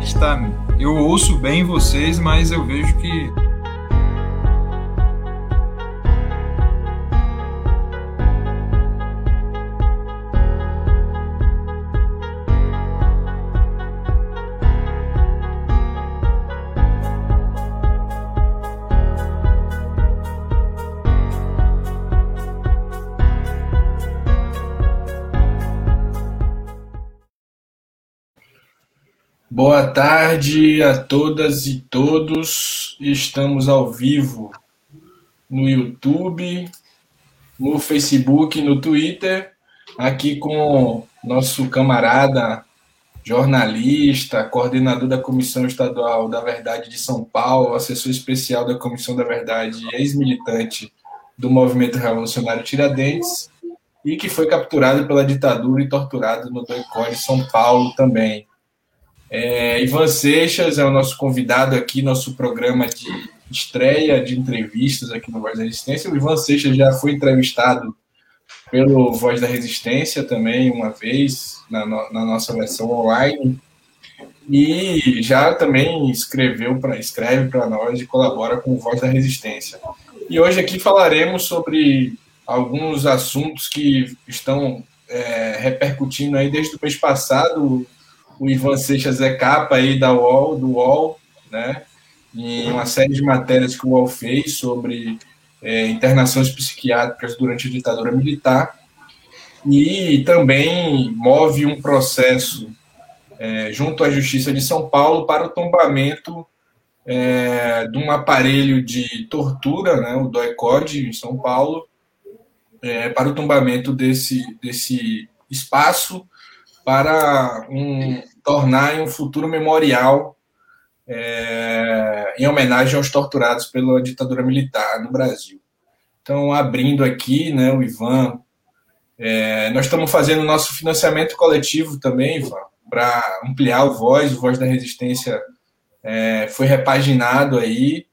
Está, eu ouço bem vocês, mas eu vejo que tarde a todas e todos. Estamos ao vivo no YouTube, no Facebook, no Twitter, aqui com nosso camarada jornalista, coordenador da Comissão Estadual da Verdade de São Paulo, assessor especial da Comissão da Verdade, ex-militante do Movimento Revolucionário Tiradentes, e que foi capturado pela ditadura e torturado no Doicó de São Paulo também. É, Ivan Seixas é o nosso convidado aqui, nosso programa de estreia de entrevistas aqui no Voz da Resistência. O Ivan Seixas já foi entrevistado pelo Voz da Resistência também, uma vez, na, na nossa versão online. E já também escreveu para escreve para nós e colabora com o Voz da Resistência. E hoje aqui falaremos sobre alguns assuntos que estão é, repercutindo aí desde o mês passado, o Ivan Seixas é capa aí da UOL, do UOL, né? Em uma série de matérias que o UOL fez sobre é, internações psiquiátricas durante a ditadura militar. E também move um processo é, junto à Justiça de São Paulo para o tombamento é, de um aparelho de tortura, né, o DOI-CODE, em São Paulo, é, para o tombamento desse, desse espaço para um, tornar em um futuro memorial é, em homenagem aos torturados pela ditadura militar no Brasil. Então, abrindo aqui, né, o Ivan, é, nós estamos fazendo nosso financiamento coletivo também, Ivan, para ampliar o Voz, o Voz da Resistência é, foi repaginado aí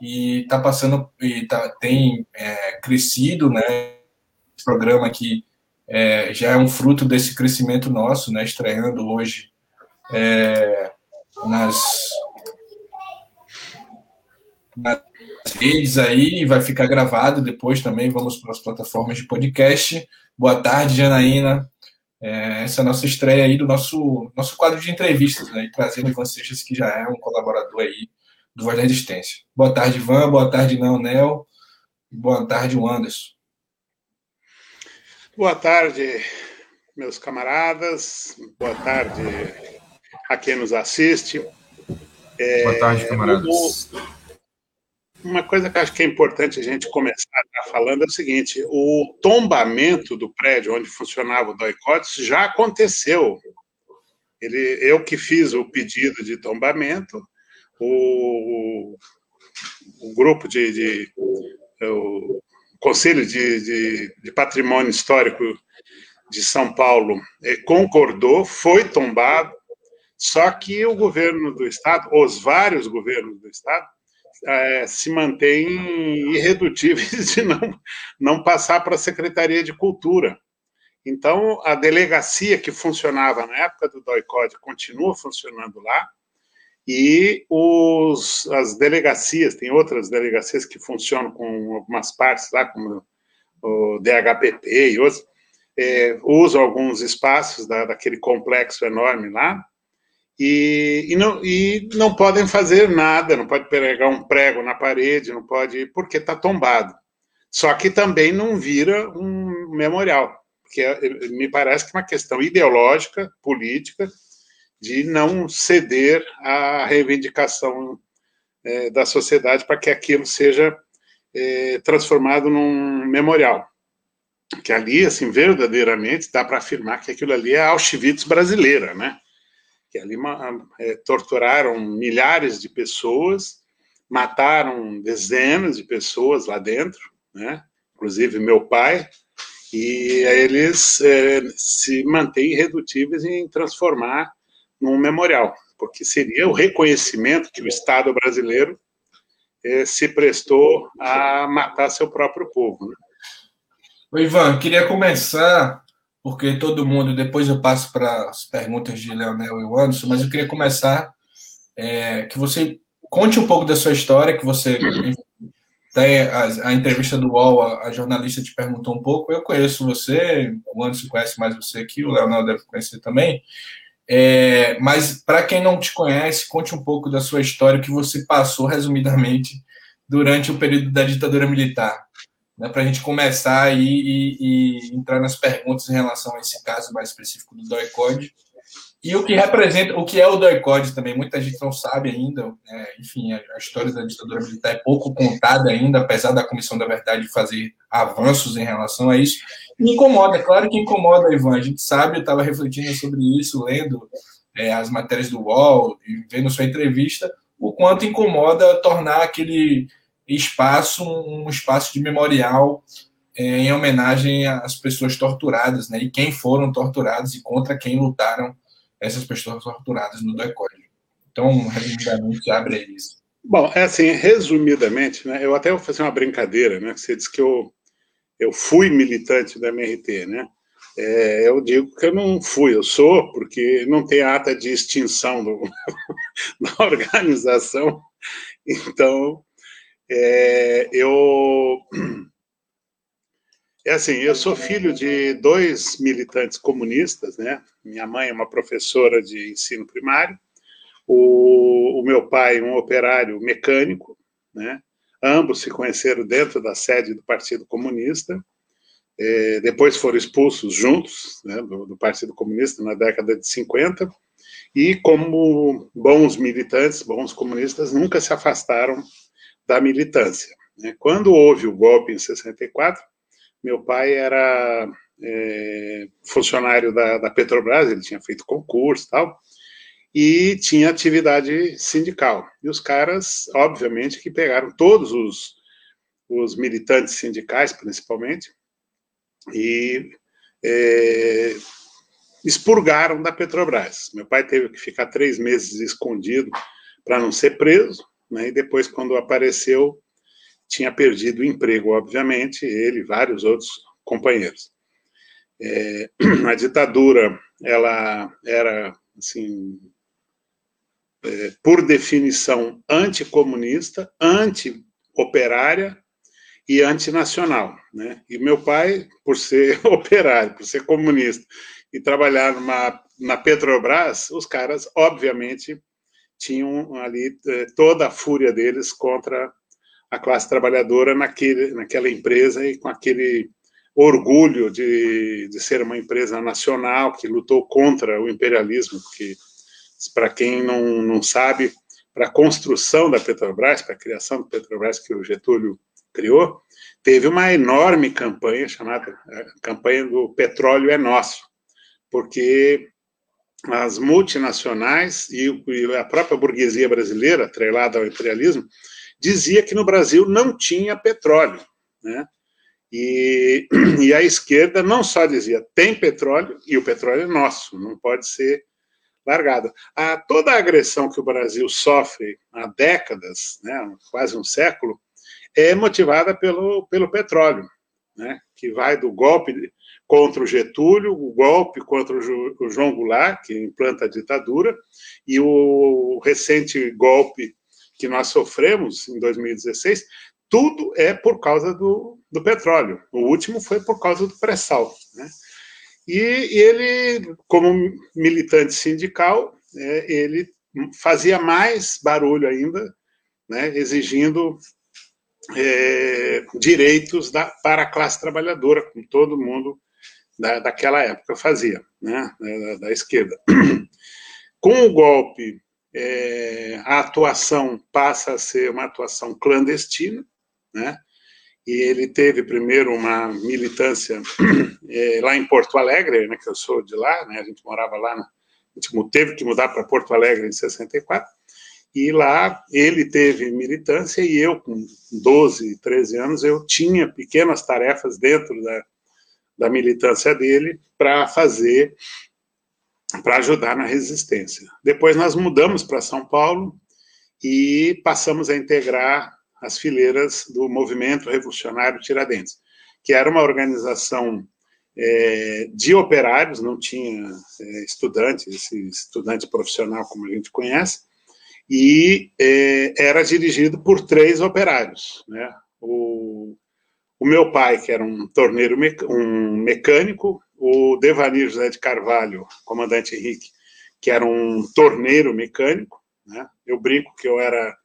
e está passando, e tá, tem é, crescido, né, esse programa aqui é, já é um fruto desse crescimento nosso, né, estreando hoje é, nas, nas redes aí, vai ficar gravado depois também, vamos para as plataformas de podcast. Boa tarde, Janaína. É, essa é a nossa estreia aí do nosso, nosso quadro de entrevistas, né, trazendo Ivan Seixas, que já é um colaborador aí do Voz da Resistência. Boa tarde, Ivan, boa tarde, Nel, boa tarde, Anderson. Boa tarde, meus camaradas. Boa tarde a quem nos assiste. É, Boa tarde, camaradas. Uma coisa que acho que é importante a gente começar falando é o seguinte: o tombamento do prédio onde funcionava o Doicotes já aconteceu. Ele, eu que fiz o pedido de tombamento, o, o grupo de, de o, Conselho de, de, de, Patrimônio Histórico de São Paulo eh, concordou, foi tombado, só que o governo do Estado, os vários governos do Estado, é, se mantêm irredutíveis de não, não passar para a Secretaria de Cultura. Então, a delegacia que funcionava na época do DOI-CODE continua funcionando lá, e os, as delegacias, tem outras delegacias que funcionam com algumas partes lá, como o DHPP e outros, é, usam alguns espaços da, daquele complexo enorme lá, e, e, não, e não podem fazer nada, não pode pregar um prego na parede, não pode, porque está tombado. Só que também não vira um memorial, porque é, me parece que é uma questão ideológica, política, de não ceder à reivindicação é, da sociedade para que aquilo seja é, transformado num memorial. Que ali, assim, verdadeiramente dá para afirmar que aquilo ali é a Auschwitz brasileira, né? Que ali é, torturaram milhares de pessoas, mataram dezenas de pessoas lá dentro, né? Inclusive meu pai, e eles é, se mantêm irredutíveis em transformar num memorial, porque seria o reconhecimento que o Estado brasileiro eh, se prestou a matar seu próprio povo. Né? Ivan, queria começar porque todo mundo, depois eu passo para as perguntas de Leonel e Anderson, mas eu queria começar é, que você conte um pouco da sua história, que você a, a, entrevista do UOL, a, a, jornalista te perguntou um pouco, eu conheço você, o Anderson conhece mais você aqui, o Leonel deve conhecer também, é, mas para quem não te conhece, conte um pouco da sua história, que você passou resumidamente durante o período da ditadura militar né, para a gente começar aí e, e, entrar nas perguntas em relação a esse caso mais específico do DOI-CODE. E o que representa, o que é o DOI-CODE também, muita gente não sabe ainda, né, enfim, a, a, história da ditadura militar é pouco contada ainda, apesar da Comissão da Verdade fazer avanços em relação a isso. Me incomoda, claro que incomoda, Ivan, a gente sabe, eu estava refletindo sobre isso, lendo é, as matérias do UOL e vendo sua entrevista, o quanto incomoda tornar aquele espaço, um espaço de memorial é, em homenagem às pessoas torturadas, né? E quem foram torturados e contra quem lutaram essas pessoas torturadas no DOI-CODE. Então, resumidamente, abre isso. Bom, é assim, resumidamente, né? Eu até vou fazer uma brincadeira, né? Você disse que eu, eu fui militante da MRT, né? É, eu digo que eu não fui, eu sou, porque não tem ata de extinção do, da organização. Então, é, eu. É assim, eu sou filho de dois militantes comunistas, né? Minha mãe é uma professora de ensino primário, o, o meu pai um operário mecânico, né? Ambos se conheceram dentro da sede do Partido Comunista. É, depois foram expulsos juntos né, do, do, Partido Comunista na década de 50 e como bons militantes, bons comunistas, nunca se afastaram da militância. Né? Quando houve o golpe em 64, meu pai era é, funcionário da, da, Petrobras, ele tinha feito concurso e tal, e tinha atividade sindical. E os caras, obviamente, que pegaram todos os, os militantes sindicais, principalmente, e é, expurgaram da Petrobras. Meu pai teve que ficar três meses escondido para não ser preso, né? e depois, quando apareceu, tinha perdido o emprego, obviamente, ele e vários outros companheiros. É, a ditadura, ela era, assim, é, por definição, anticomunista, anti-operária e antinacional. Né? E meu pai, por ser operário, por ser comunista e trabalhar numa, na Petrobras, os caras, obviamente, tinham ali eh, toda a fúria deles contra a classe trabalhadora naquele, naquela empresa e com aquele orgulho de, de ser uma empresa nacional que lutou contra o imperialismo, porque, para quem não, não sabe, para a construção da Petrobras, para a criação da Petrobras que o Getúlio criou, teve uma enorme campanha chamada campanha do petróleo é nosso, porque as multinacionais e, a própria burguesia brasileira, atrelada ao imperialismo, dizia que no Brasil não tinha petróleo, né? E, e a esquerda não só dizia tem petróleo e o petróleo é nosso, não pode ser largado. A, toda a agressão que o Brasil sofre há décadas, né, quase um século, é motivada pelo, pelo petróleo, né, que vai do golpe contra o Getúlio, o golpe contra o João Goulart, que implanta a ditadura, e o recente golpe que nós sofremos em 2016, tudo é por causa do, do petróleo. O último foi por causa do pré-sal. Né? E, e, ele, como militante sindical, é, ele fazia mais barulho ainda, né, exigindo é, direitos da, para a classe trabalhadora, como todo mundo da, daquela época fazia, né, da, da esquerda. Com o golpe, é, a atuação passa a ser uma atuação clandestina, né, e ele teve primeiro uma militância é, lá em Porto Alegre, né, que eu sou de lá, né, a gente morava lá, a gente teve que mudar para Porto Alegre em 64, e lá ele teve militância e eu, com 12, 13 anos, eu tinha pequenas tarefas dentro da, da militância dele para fazer, para ajudar na resistência. Depois nós mudamos para São Paulo e passamos a integrar as fileiras do Movimento Revolucionário Tiradentes, que era uma organização é, de operários, não tinha é, estudante, esse estudante profissional como a gente conhece, e é, era dirigido por três operários. Né? O, o meu pai, que era um torneiro, um mecânico, o Devanir José de Carvalho, comandante Henrique, que era um torneiro mecânico, né? eu brinco que eu era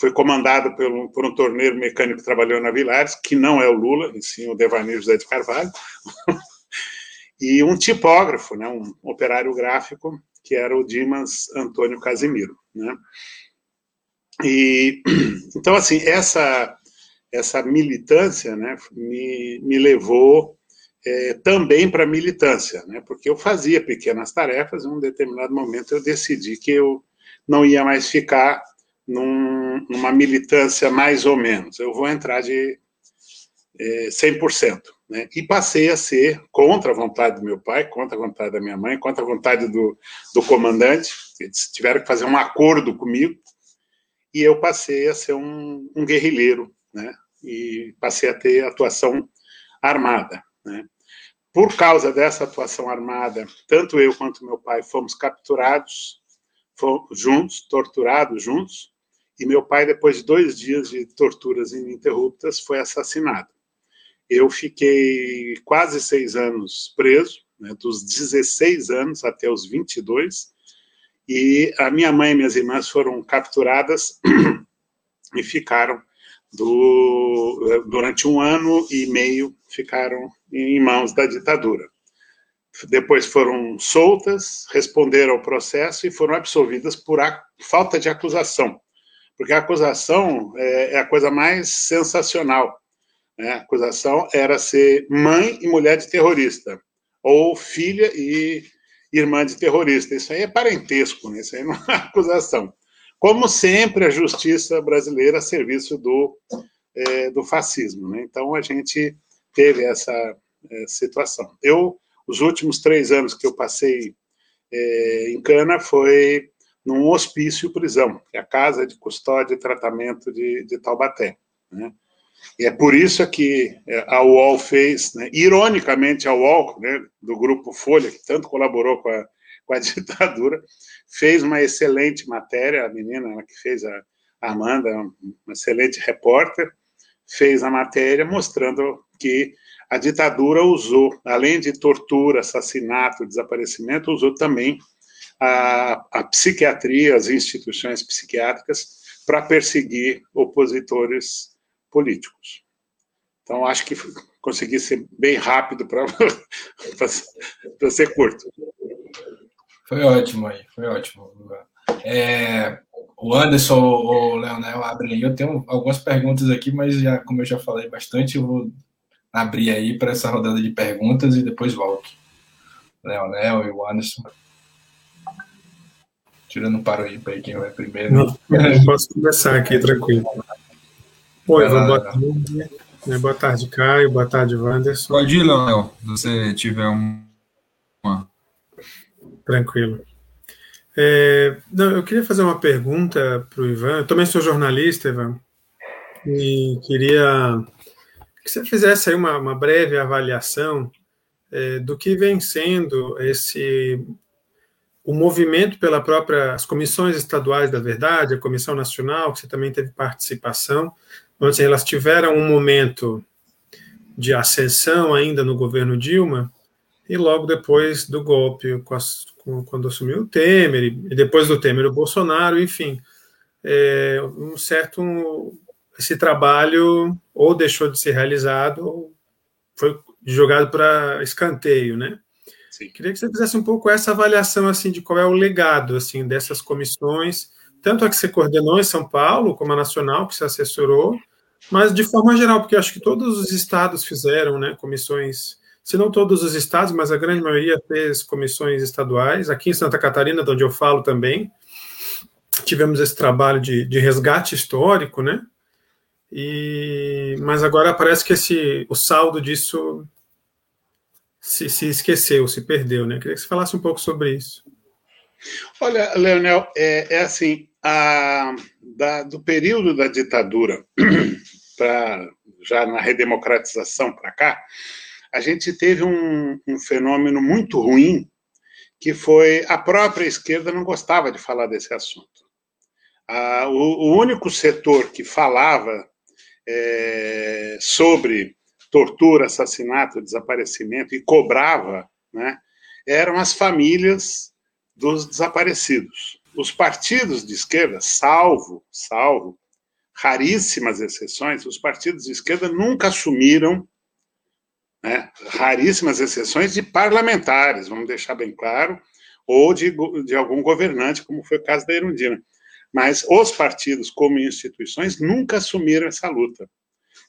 foi comandado por, por um torneiro mecânico que trabalhou na Vilares, que não é o Lula, e sim o Devanir José de Carvalho, e um tipógrafo, né, um operário gráfico, que era o Dimas Antônio Casimiro. Né? E, então, assim, essa, essa militância né, me, me levou é, também para militância, né, porque eu fazia pequenas tarefas, em um determinado momento eu decidi que eu não ia mais ficar num, numa militância mais ou menos, eu vou entrar de é, 100%. Né? E passei a ser contra a vontade do meu pai, contra a vontade da minha mãe, contra a vontade do, do comandante. Eles tiveram que fazer um acordo comigo e eu passei a ser um, um guerrilheiro, né? E passei a ter atuação armada, né? Por causa dessa atuação armada, tanto eu quanto meu pai fomos capturados fomos juntos, torturados juntos, e meu pai, depois de dois dias de torturas ininterruptas, foi assassinado. Eu fiquei quase seis anos preso, né, dos 16 anos até os 22, e a minha mãe e minhas irmãs foram capturadas e ficaram do, durante um ano e meio ficaram em mãos da ditadura. Depois foram soltas, responderam ao processo e foram absolvidas por falta de acusação, porque a acusação é, é a coisa mais sensacional. Né? A acusação era ser mãe e mulher de terrorista, ou filha e irmã de terrorista. Isso aí é parentesco, né? isso aí não é acusação. Como sempre, a justiça brasileira a serviço do, é, do fascismo. Né? Então, a gente teve essa é, situação. Eu, os últimos três anos que eu passei é, em Cana foi num hospício prisão, que é a Casa de Custódia e Tratamento de, de Taubaté. Né? E é por isso que é, a UOL fez, né, ironicamente, a UOL, né, do grupo Folha, que tanto colaborou com a, com a ditadura, fez uma excelente matéria, a menina que fez a Amanda, uma excelente repórter, fez a matéria mostrando que a ditadura usou, além de tortura, assassinato, desaparecimento, usou também a, a psiquiatria, as instituições psiquiátricas, para perseguir opositores políticos. Então, acho que consegui ser bem rápido para ser curto. Foi ótimo aí, foi ótimo. É, o Anderson, o Leonel, abre aí. Eu tenho algumas perguntas aqui, mas já, como eu já falei bastante, eu vou abrir aí para essa rodada de perguntas e depois volto. Leonel e o Anderson. Tirando para aí para quem vai primeiro. Não, eu posso começar aqui, tranquilo. Oi, boa tarde. Né, boa tarde, Caio. Boa tarde, Wanderson. Pode ir, Léo, se você tiver uma. Tranquilo. É, não, eu queria fazer uma pergunta para o Ivan. Eu também sou jornalista, Ivan, e queria que você fizesse aí uma, uma breve avaliação é, do que vem sendo esse o movimento pela própria as comissões estaduais da verdade, a comissão nacional que você também teve participação, então, assim, elas tiveram um momento de ascensão ainda no governo Dilma, e logo depois do golpe, quando assumiu o Temer, e depois do Temer o Bolsonaro, enfim, é, um certo. Esse trabalho ou deixou de ser realizado ou foi jogado para escanteio, né? Sim. Queria que você fizesse um pouco essa avaliação assim de qual é o legado assim dessas comissões, tanto a que você coordenou em São Paulo como a nacional que você assessorou, mas de forma geral, porque acho que todos os estados fizeram, né, comissões, se não todos os estados, mas a grande maioria fez comissões estaduais. Aqui em Santa Catarina, de onde eu falo também, tivemos esse trabalho de, de resgate histórico, né? E, mas agora parece que esse, o saldo disso se, se esqueceu, se perdeu, né? Queria que você falasse um pouco sobre isso. Olha, Leonel, é, é assim, a, da, do período da ditadura para já na redemocratização para cá, a gente teve um, um fenômeno muito ruim, que foi a própria esquerda não gostava de falar desse assunto. Ah, o, o, único setor que falava é, sobre tortura, assassinato, desaparecimento e cobrava, né, eram as famílias dos desaparecidos. Os partidos de esquerda, salvo, salvo raríssimas exceções, os partidos de esquerda nunca assumiram, né, raríssimas exceções de parlamentares, vamos deixar bem claro, ou de, de algum governante, como foi o caso da Erundina. Mas os partidos, como instituições, nunca assumiram essa luta.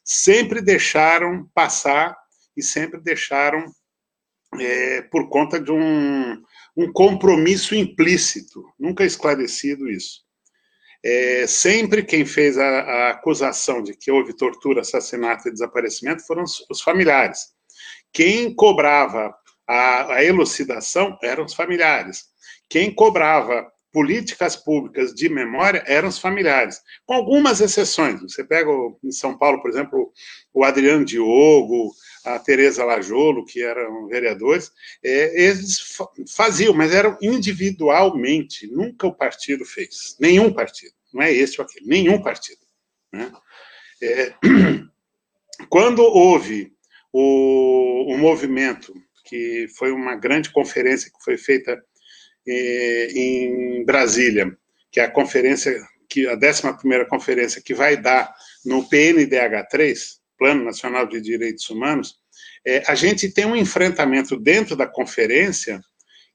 Sempre deixaram passar e sempre deixaram é, por conta de um, um compromisso implícito, nunca esclarecido isso. É, sempre quem fez a, a, acusação de que houve tortura, assassinato e desaparecimento foram os, os familiares. Quem cobrava a, a, elucidação eram os familiares. Quem cobrava políticas públicas de memória eram os familiares, com algumas exceções. Você pega em São Paulo, por exemplo, o Adriano Diogo, a Tereza Lajolo, que eram vereadores, é, eles faziam, mas eram individualmente, nunca o partido fez, nenhum partido, não é este ou aquele, nenhum partido. Né? É, quando houve o, o movimento, que foi uma grande conferência que foi feita é, em Brasília, que é a conferência, que a 11ª conferência que vai dar no PNDH3, Plano Nacional de Direitos Humanos, é, a gente tem um enfrentamento dentro da conferência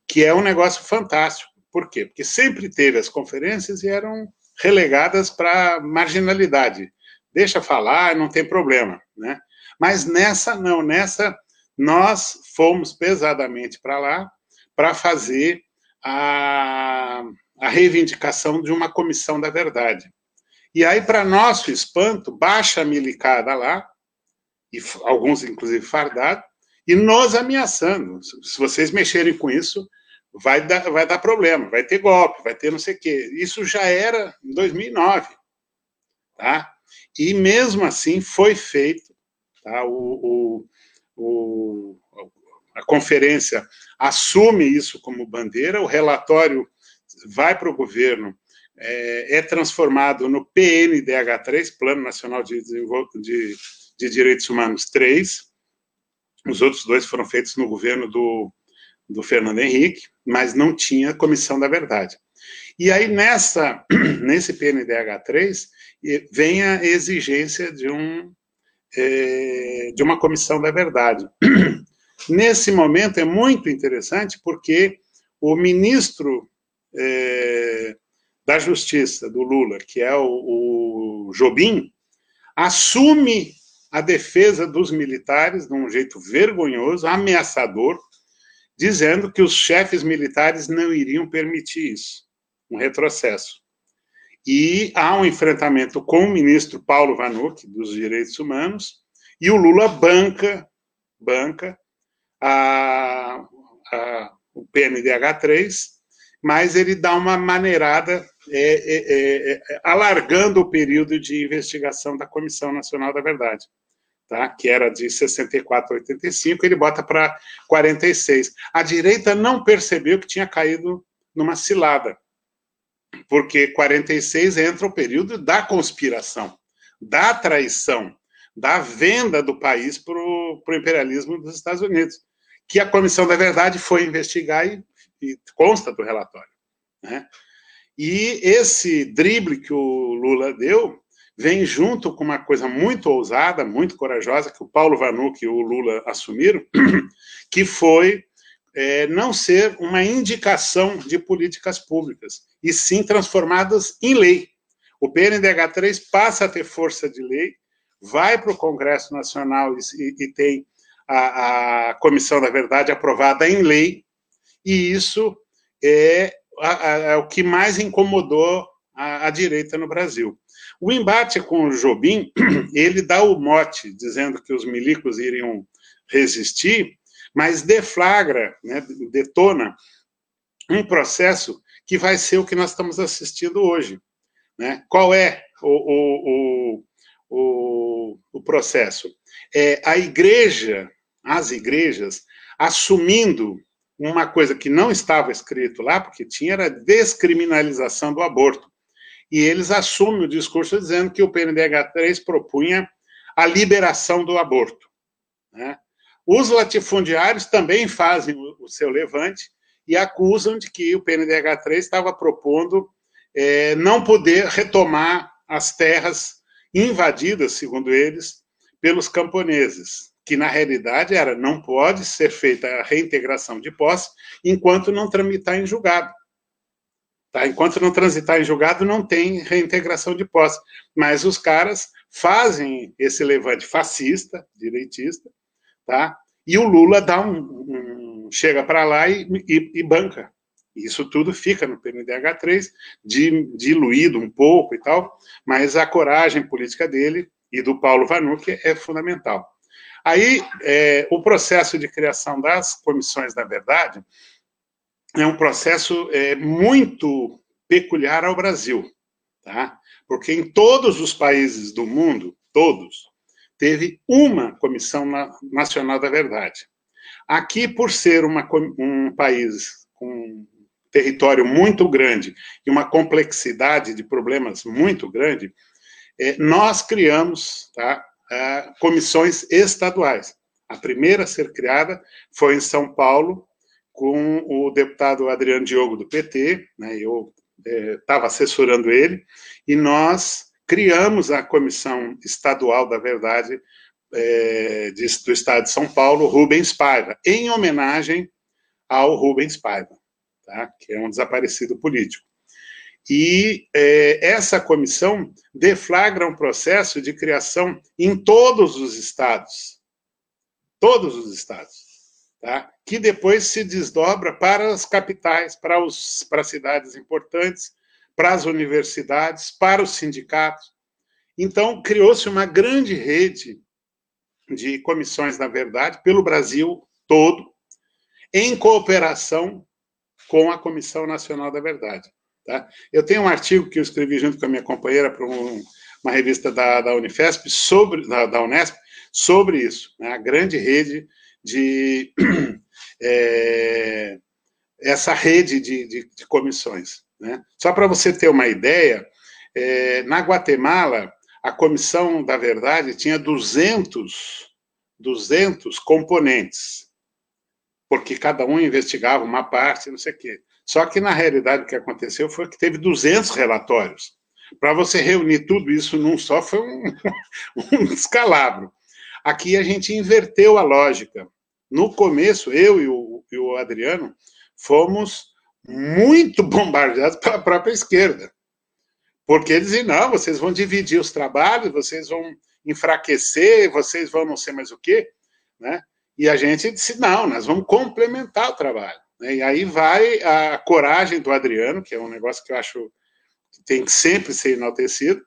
que é um negócio fantástico. Por quê? Porque sempre teve as conferências e eram relegadas para marginalidade. Deixa falar, não tem problema, né? Mas nessa não, nessa nós fomos pesadamente para lá para fazer a, a reivindicação de uma comissão da verdade. E aí, para nosso espanto, baixa a milicada lá, e alguns inclusive fardados, e nos ameaçando. Se vocês mexerem com isso, vai dar, vai dar problema, vai ter golpe, vai ter não sei o quê. Isso já era em 2009. Tá? E mesmo assim foi feito. Tá? O, o, o, a conferência assume isso como bandeira, o relatório vai para o governo, é, é, transformado no PNDH3, Plano Nacional de de de Direitos Humanos 3. Os outros dois foram feitos no governo do, do Fernando Henrique, mas não tinha Comissão da Verdade. E aí, nessa, nesse PNDH3, vem a exigência de, um, é, de uma Comissão da Verdade. Nesse momento é muito interessante porque o ministro é, da Justiça do Lula, que é o, o Jobim, assume a defesa dos militares de um jeito vergonhoso, ameaçador, dizendo que os chefes militares não iriam permitir isso, um retrocesso. E há um enfrentamento com o ministro Paulo Vanuc, dos Direitos Humanos, e o Lula banca, banca a, a, o PNDH3, mas ele dá uma maneirada, é, é, é, é, alargando o período de investigação da Comissão Nacional da Verdade tá? que era de 64 a 85, ele bota para 46. A direita não percebeu que tinha caído numa cilada, porque 46 entra o período da conspiração, da traição, da venda do país para o imperialismo dos Estados Unidos, que a Comissão da Verdade foi investigar e, e consta do relatório. Né? E esse drible que o Lula deu vem junto com uma coisa muito ousada, muito corajosa, que o Paulo Vanuc e o Lula assumiram, que foi é, não ser uma indicação de políticas públicas, e sim transformadas em lei. O PNDH3 passa a ter força de lei, vai para o Congresso Nacional e, e tem a, a, Comissão da Verdade aprovada em lei, e isso é, a, é o que mais incomodou a, a direita no Brasil. O embate com o Jobim, ele dá o mote, dizendo que os milicos iriam resistir, mas deflagra, né, detona um processo que vai ser o que nós estamos assistindo hoje. Né? Qual é o, o, o, o, processo? É, a igreja as igrejas, assumindo uma coisa que não estava escrito lá, porque tinha era descriminalização do aborto. E eles assumem o discurso dizendo que o PNDH3 propunha a liberação do aborto. Né? Os latifundiários também fazem o, seu levante e acusam de que o PNDH3 estava propondo é, não poder retomar as terras invadidas, segundo eles, pelos camponeses, que na realidade era não pode ser feita a reintegração de posse enquanto não tramitar em julgado. Tá? Enquanto não transitar em julgado, não tem reintegração de posse. Mas os caras fazem esse levante fascista, direitista, tá? E o Lula dá um, um chega para lá e, e, e, banca. Isso tudo fica no PNDH3, diluído um pouco e tal, mas a coragem política dele e do Paulo Vanucci é fundamental. Aí, é, o processo de criação das comissões da verdade é um processo é, muito peculiar ao Brasil, tá? Porque em todos os países do mundo, todos, teve uma Comissão Nacional da Verdade. Aqui, por ser uma, um país com território muito grande e uma complexidade de problemas muito grande, é, nós criamos tá, comissões estaduais. A primeira a ser criada foi em São Paulo, com o deputado Adriano Diogo, do PT, né, eu estava é, assessorando ele, e nós criamos a Comissão Estadual da Verdade é, de, do Estado de São Paulo, Rubens Paiva, em homenagem ao Rubens Paiva, tá? que é um desaparecido político. E é, essa comissão deflagra um processo de criação em todos os estados. Todos os estados. Tá? Que depois se desdobra para as capitais, para, os, para as cidades importantes, para as universidades, para os sindicatos. Então, criou-se uma grande rede de comissões da verdade pelo Brasil todo, em cooperação com a Comissão Nacional da Verdade. Tá? Eu tenho um artigo que eu escrevi junto com a minha companheira para um, uma revista da, da Unifesp, sobre, da, da Unesp, sobre isso, né? a grande rede de. É, essa rede de, de, de comissões. Né? Só para você ter uma ideia, é, na Guatemala, a Comissão da Verdade tinha 200, 200 componentes, porque cada um investigava uma parte, não sei o quê. Só que, na realidade, o que aconteceu foi que teve 200 relatórios. Para você reunir tudo isso num só foi um, um descalabro. Aqui a gente inverteu a lógica. No começo, eu e o, e o Adriano fomos muito bombardeados pela própria esquerda. Porque eles diziam, não, vocês vão dividir os trabalhos, vocês vão enfraquecer, vocês vão não sei mais o quê, né? E a gente disse, não, nós vamos complementar o trabalho. Né? E aí vai a coragem do Adriano, que é um negócio que eu acho que tem que sempre ser enaltecido,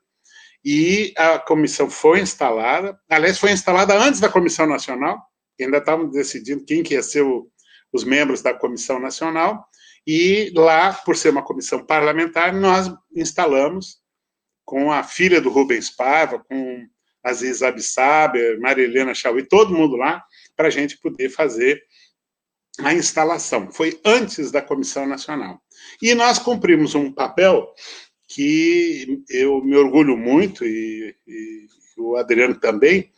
e a comissão foi instalada, aliás, foi instalada antes da Comissão Nacional, ainda estávamos decidindo quem que ia ser o, os membros da Comissão Nacional, e lá, por ser uma comissão parlamentar, nós instalamos com a filha do Rubens Paiva, com Aziz Abissaber, Maria Helena Chauí, todo mundo lá, para a gente poder fazer a instalação. Foi antes da Comissão Nacional. E nós cumprimos um papel que eu me orgulho muito, e, e o Adriano também,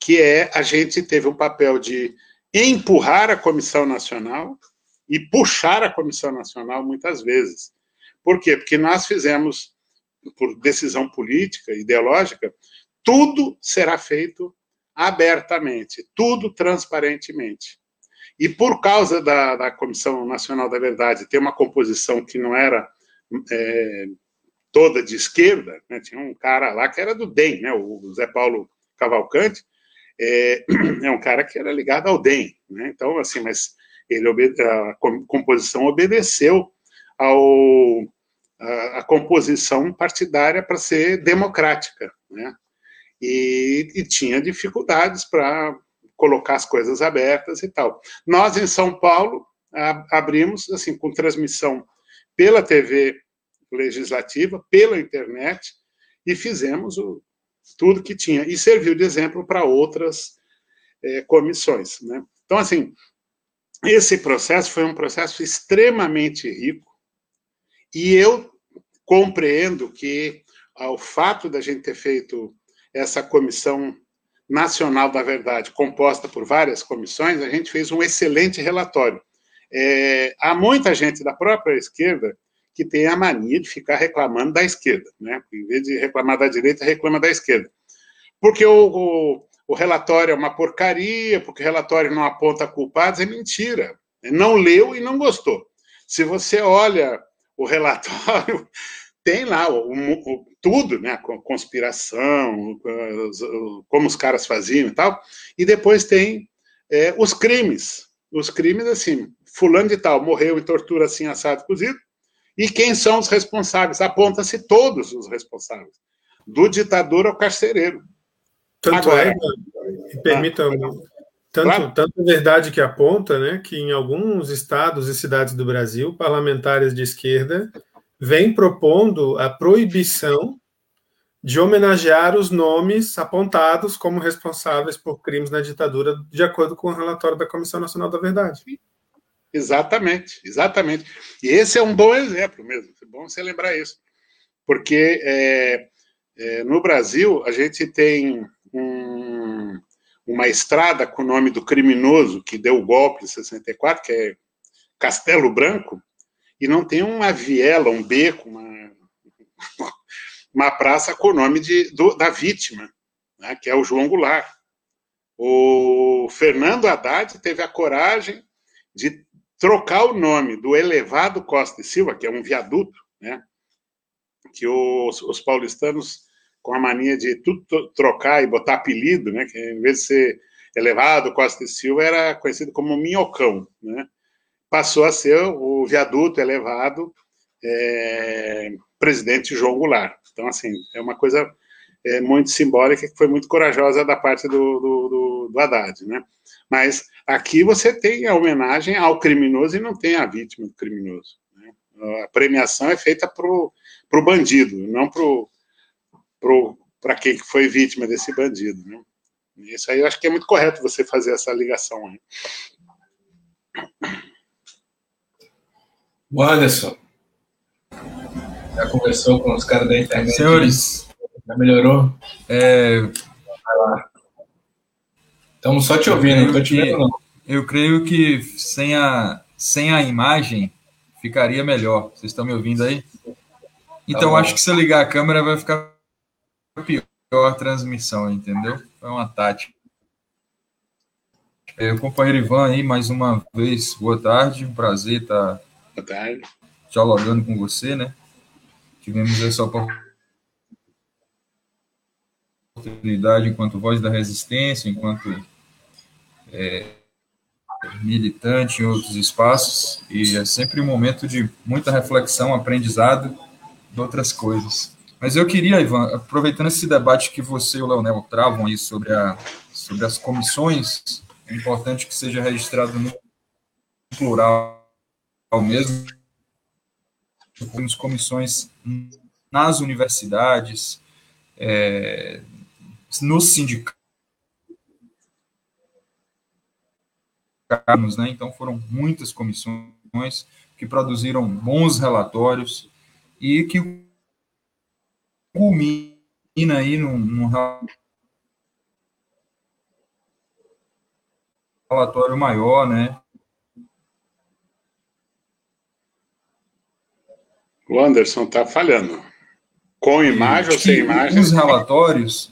que é a gente teve um papel de empurrar a Comissão Nacional e puxar a Comissão Nacional muitas vezes. Por quê? Porque nós fizemos, por decisão política, ideológica, tudo será feito abertamente, tudo transparentemente. E por causa da, da Comissão Nacional da Verdade ter uma composição que não era é, toda de esquerda, né? tinha um cara lá que era do DEM, né? o Zé Paulo Cavalcante, é, é um cara que era ligado ao DEM. Né? Então, assim, mas ele a composição obedeceu ao a, composição partidária para ser democrática, né? E, e tinha dificuldades para colocar as coisas abertas e tal. Nós, em São Paulo, abrimos, assim, com transmissão pela TV legislativa, pela internet, e fizemos o, tudo que tinha. E serviu de exemplo para outras é, comissões. Né? Então, assim, esse processo foi um processo extremamente rico e eu compreendo que ao fato da gente ter feito essa comissão nacional da verdade, composta por várias comissões, a gente fez um excelente relatório. É, há muita gente da própria esquerda que tem a mania de ficar reclamando da esquerda, né? Em vez de reclamar da direita, reclama da esquerda. Porque o, o, o relatório é uma porcaria, porque o relatório não aponta culpados, é mentira. Não leu e não gostou. Se você olha o relatório, tem lá o, o, tudo, né? Conspiração, como os caras faziam e tal. E depois tem é, os crimes. Os crimes, assim, fulano de tal morreu em tortura assim, assado, cozido. E quem são os responsáveis? Aponta-se todos os responsáveis. Do ditador ao carcereiro. Tanto Agora, é, permita, ah, tanto, claro. tanto é verdade que aponta, né, que em alguns estados e cidades do Brasil, parlamentares de esquerda vem propondo a proibição de homenagear os nomes apontados como responsáveis por crimes na ditadura, de acordo com o relatório da Comissão Nacional da Verdade. Exatamente, exatamente. E esse é um bom exemplo mesmo. É bom você lembrar isso, porque é, é, no Brasil a gente tem uma estrada com o nome do criminoso que deu o golpe em 64, que é Castelo Branco, e não tem uma viela, um beco, uma, uma praça com o nome de, do, da vítima, né, que é o João Goulart. O Fernando Haddad teve a coragem de trocar o nome do elevado Costa e Silva, que é um viaduto, né, que os, os paulistanos, com a mania de tudo trocar e botar apelido, né, que em vez de ser elevado Costa e Silva, era conhecido como Minhocão, né, passou a ser o viaduto elevado é, presidente João Goulart. Então, assim, é uma coisa é, muito simbólica que foi muito corajosa da parte do, do, do, do Haddad, né? Mas aqui você tem a homenagem ao criminoso e não tem a vítima do criminoso. Né? A premiação é feita para o bandido, não para quem foi vítima desse bandido. Né? Isso aí eu acho que é muito correto você fazer essa ligação aí. O Anderson. Já conversou com os caras da internet? Senhores. Já melhorou? É... Vai lá. Estamos só te ouvindo, não estou te vendo, não. Eu creio que sem a, sem a imagem ficaria melhor. Vocês estão me ouvindo aí? Então, tá acho que se eu ligar a câmera vai ficar pior a transmissão, entendeu? Foi uma tática. É, o companheiro Ivan aí, mais uma vez, boa tarde. Um prazer estar Boa tarde. Dialogando com você, né? Tivemos essa oportunidade enquanto voz da resistência, enquanto é, militante em outros espaços, e é sempre um momento de muita reflexão, aprendizado de outras coisas. Mas eu queria, Ivan, aproveitando esse debate que você e o Leonel travam aí sobre, a, sobre as comissões, é importante que seja registrado no plural mesmo temos comissões nas universidades, é, nos sindicatos, né? Então foram muitas comissões que produziram bons relatórios e que culmina aí num, num relatório maior, né? O Anderson está falhando. Com imagem ou sem imagem? Os relatórios.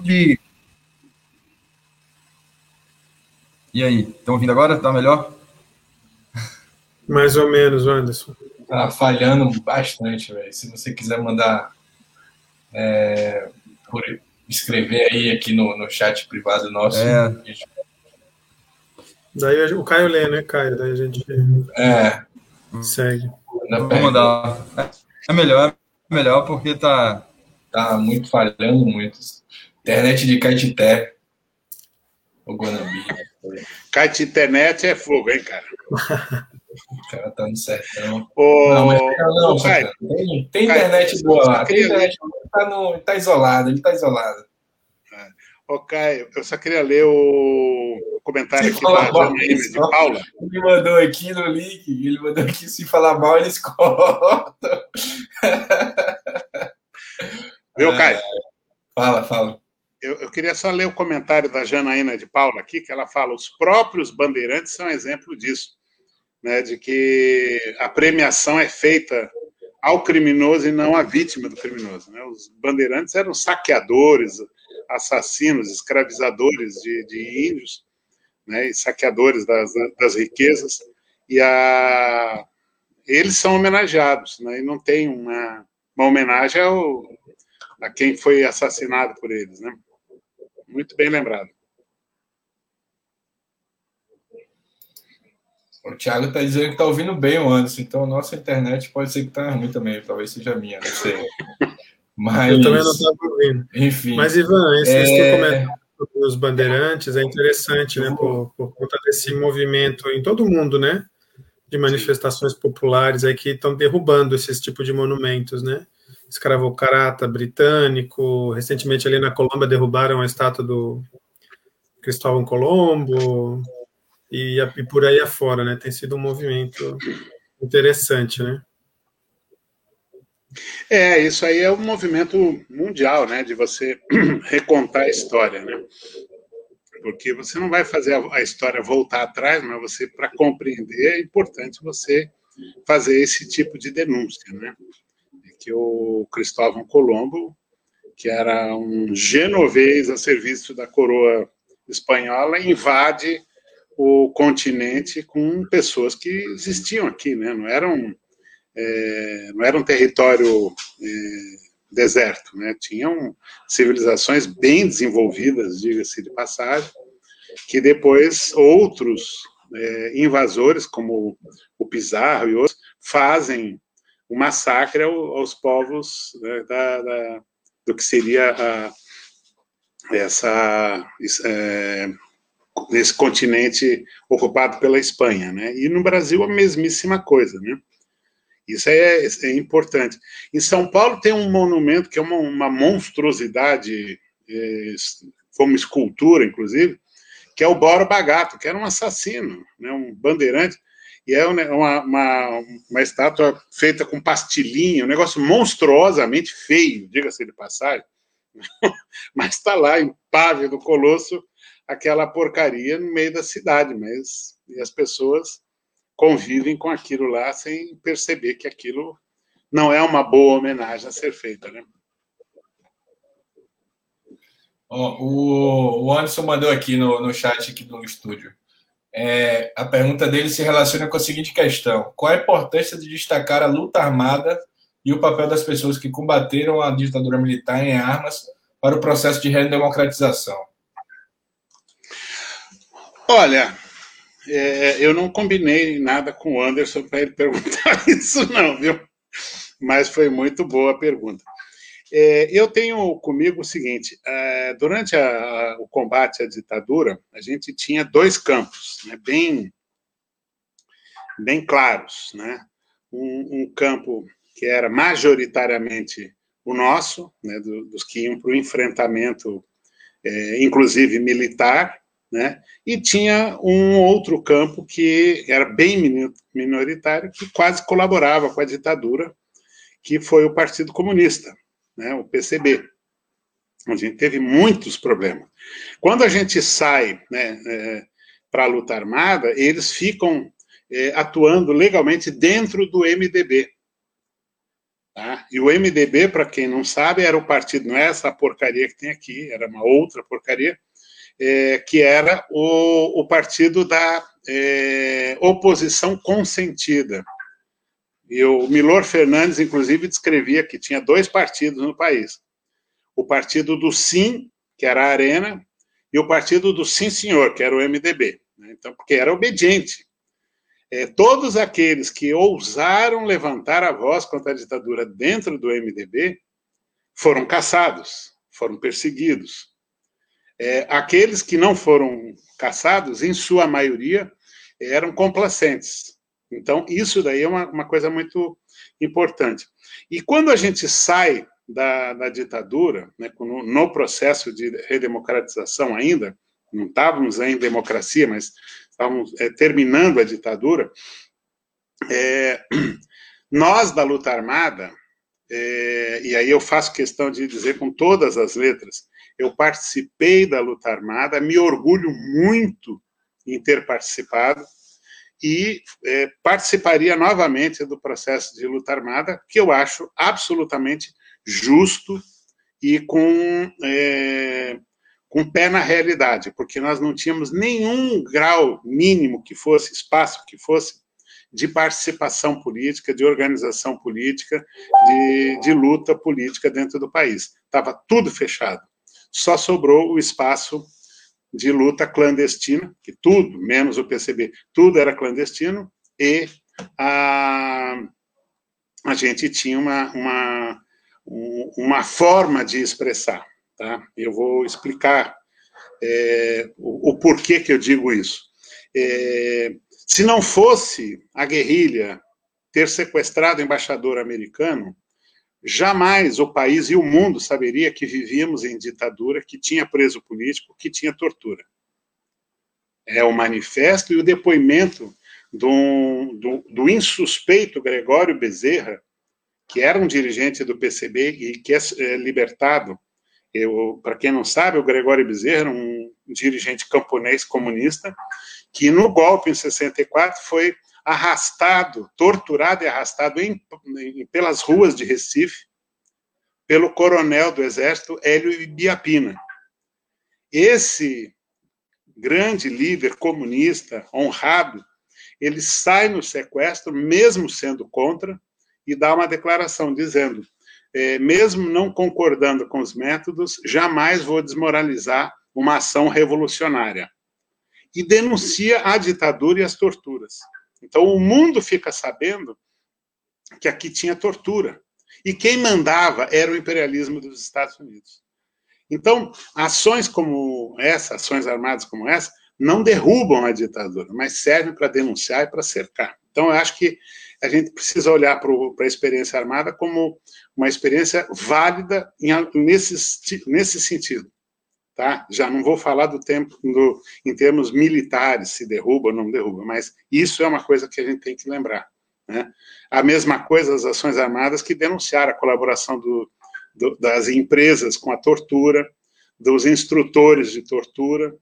De... E aí, estão ouvindo agora? Está melhor? Mais ou menos, Anderson. Tá falhando bastante, velho. Se você quiser mandar é, por escrever aí aqui no, no chat privado nosso, é. a gente Daí o Caio lê, né, Caio? Daí a gente é. segue. Vamos mandar. É melhor, é melhor porque tá. Tá muito falhando muito. Internet de Caetité. O Guanambi. Caetité é fogo, hein, cara? O cara tá no sertão. Ô, não, mas não, tem, tem internet boa lá. Tem internet tá, no, tá isolado, ele tá isolado. É. Ô, Caio, eu só queria ler o comentário se aqui da Janaína de Paula. Ele mandou aqui no link, ele mandou aqui, se falar mal, eles cortam. Viu, Caio? Fala, fala. Eu, eu, queria só ler o comentário da Janaína de Paula aqui, que ela fala: os próprios bandeirantes são exemplo disso, né, de que a premiação é feita ao criminoso e não à vítima do criminoso. Né? Os bandeirantes eram saqueadores, assassinos, escravizadores de, de índios, né, e saqueadores das, das riquezas, e a, eles são homenageados, né, e não tem uma, uma homenagem ao, a quem foi assassinado por eles. Né? Muito bem lembrado. O Thiago está dizendo que está ouvindo bem o Anderson, então a nossa internet pode ser que está ruim também, talvez seja minha, não sei. Mas... Eu também não estava ouvindo. Enfim. Mas, Ivan, esse, é... esse comentário dos bandeirantes é interessante, né? Por, por, conta desse movimento em todo mundo, né? De manifestações populares aí que estão derrubando esses tipos de monumentos, né? Escravocrata britânico, recentemente ali na Colômbia derrubaram a estátua do Cristóvão Colombo, e, e por aí afora, né? Tem sido um movimento interessante, né? É, isso aí é um movimento mundial, né? De você recontar a história, né? Porque você não vai fazer a história voltar atrás, mas você, para compreender, é importante você fazer esse tipo de denúncia, né? Que o Cristóvão Colombo, que era um genovês a serviço da coroa espanhola, invade o continente com pessoas que existiam aqui, né? Não eram é, não era um território é, deserto, né? Tinham civilizações bem desenvolvidas, diga-se de passagem, que depois outros é, invasores, como o Pizarro e outros, fazem o massacre aos povos né, da, da, do que seria a, essa é, nesse continente ocupado pela Espanha, né? E no Brasil a mesmíssima coisa, né? Isso é, é importante. Em São Paulo tem um monumento que é uma, uma monstruosidade, é, como escultura, inclusive, que é o Borba Gato, que era um assassino, né? Um bandeirante e é uma, uma, uma, estátua feita com pastilinha, um negócio monstruosamente feio, diga-se de passagem, mas está lá, impávido do Colosso, aquela porcaria no meio da cidade, mas e as pessoas convivem com aquilo lá sem perceber que aquilo não é uma boa homenagem a ser feita, né? Oh, o, Anderson mandou aqui no, no chat aqui do estúdio. É, a pergunta dele se relaciona com a seguinte questão: qual a importância de destacar a luta armada e o papel das pessoas que combateram a ditadura militar em armas para o processo de redemocratização? Olha, é, eu não combinei nada com o Anderson para ele perguntar isso, não, viu? Mas foi muito boa a pergunta. É, eu tenho comigo o seguinte: é, durante a, a, o combate à ditadura, a gente tinha dois campos, né, bem, bem claros, né? Um, um, campo que era majoritariamente o nosso, né, do, dos que iam para o enfrentamento, é, inclusive militar, né? E tinha um outro campo que era bem minoritário, que quase colaborava com a ditadura, que foi o Partido Comunista, né? o PCB. A gente teve muitos problemas. Quando a gente sai né, é, para a luta armada, eles ficam é, atuando legalmente dentro do MDB. Tá? E o MDB, para quem não sabe, era o partido, não é essa porcaria que tem aqui, era uma outra porcaria, é, que era o, o partido da é, oposição consentida. E o Milor Fernandes, inclusive, descrevia que tinha dois partidos no país: o partido do Sim, que era a Arena, e o partido do Sim Senhor, que era o MDB. Né? Então, porque era obediente. É, todos aqueles que ousaram levantar a voz contra a ditadura dentro do MDB foram caçados, foram perseguidos. É, aqueles que não foram caçados, em sua maioria, eram complacentes. Então, isso daí é uma, uma coisa muito importante. E quando a gente sai da, da ditadura, né, no, no, processo de redemocratização ainda, não estávamos em democracia, mas estávamos é, terminando a ditadura, é, nós da luta armada, é, e aí eu faço questão de dizer com todas as letras, eu participei da luta armada, me orgulho muito em ter participado, e é, participaria novamente do processo de luta armada, que eu acho absolutamente justo e com, é, com pé na realidade, porque nós não tínhamos nenhum grau mínimo que fosse, espaço que fosse, de participação política, de organização política, de, de luta política dentro do país. Estava tudo fechado. Só sobrou o espaço de luta clandestina, que tudo, menos o PCB, tudo era clandestino, e a, a gente tinha uma, uma, uma forma de expressar. Tá? Eu vou explicar é, o, o, porquê que eu digo isso. É, se não fosse a guerrilha ter sequestrado o embaixador americano, jamais o país e o mundo saberia que vivíamos em ditadura, que tinha preso político, que tinha tortura. É o manifesto e o depoimento do, do, do insuspeito Gregório Bezerra, que era um dirigente do PCB e que é, é libertado. Para quem não sabe, o Gregório Bezerra um dirigente camponês comunista que no golpe em 64 foi arrastado, torturado e arrastado em, em, pelas ruas de Recife pelo coronel do Exército Hélio Ibiapina. Esse grande líder comunista, honrado, ele sai no sequestro, mesmo sendo contra, e dá uma declaração dizendo: é, mesmo não concordando com os métodos, jamais vou desmoralizar uma ação revolucionária. E denuncia a ditadura e as torturas. Então, o mundo fica sabendo que aqui tinha tortura. E quem mandava era o imperialismo dos Estados Unidos. Então, ações como essa, ações armadas como essa, não derrubam a ditadura, mas servem para denunciar e para cercar. Então, eu acho que a gente precisa olhar para a experiência armada como uma experiência válida em, nesse, nesse sentido. Tá? Já não vou falar do tempo do, em termos militares, se derruba ou não derruba, mas isso é uma coisa que a gente tem que lembrar. Né? A mesma coisa as ações armadas que denunciaram a colaboração do, do, das empresas com a tortura, dos instrutores de tortura,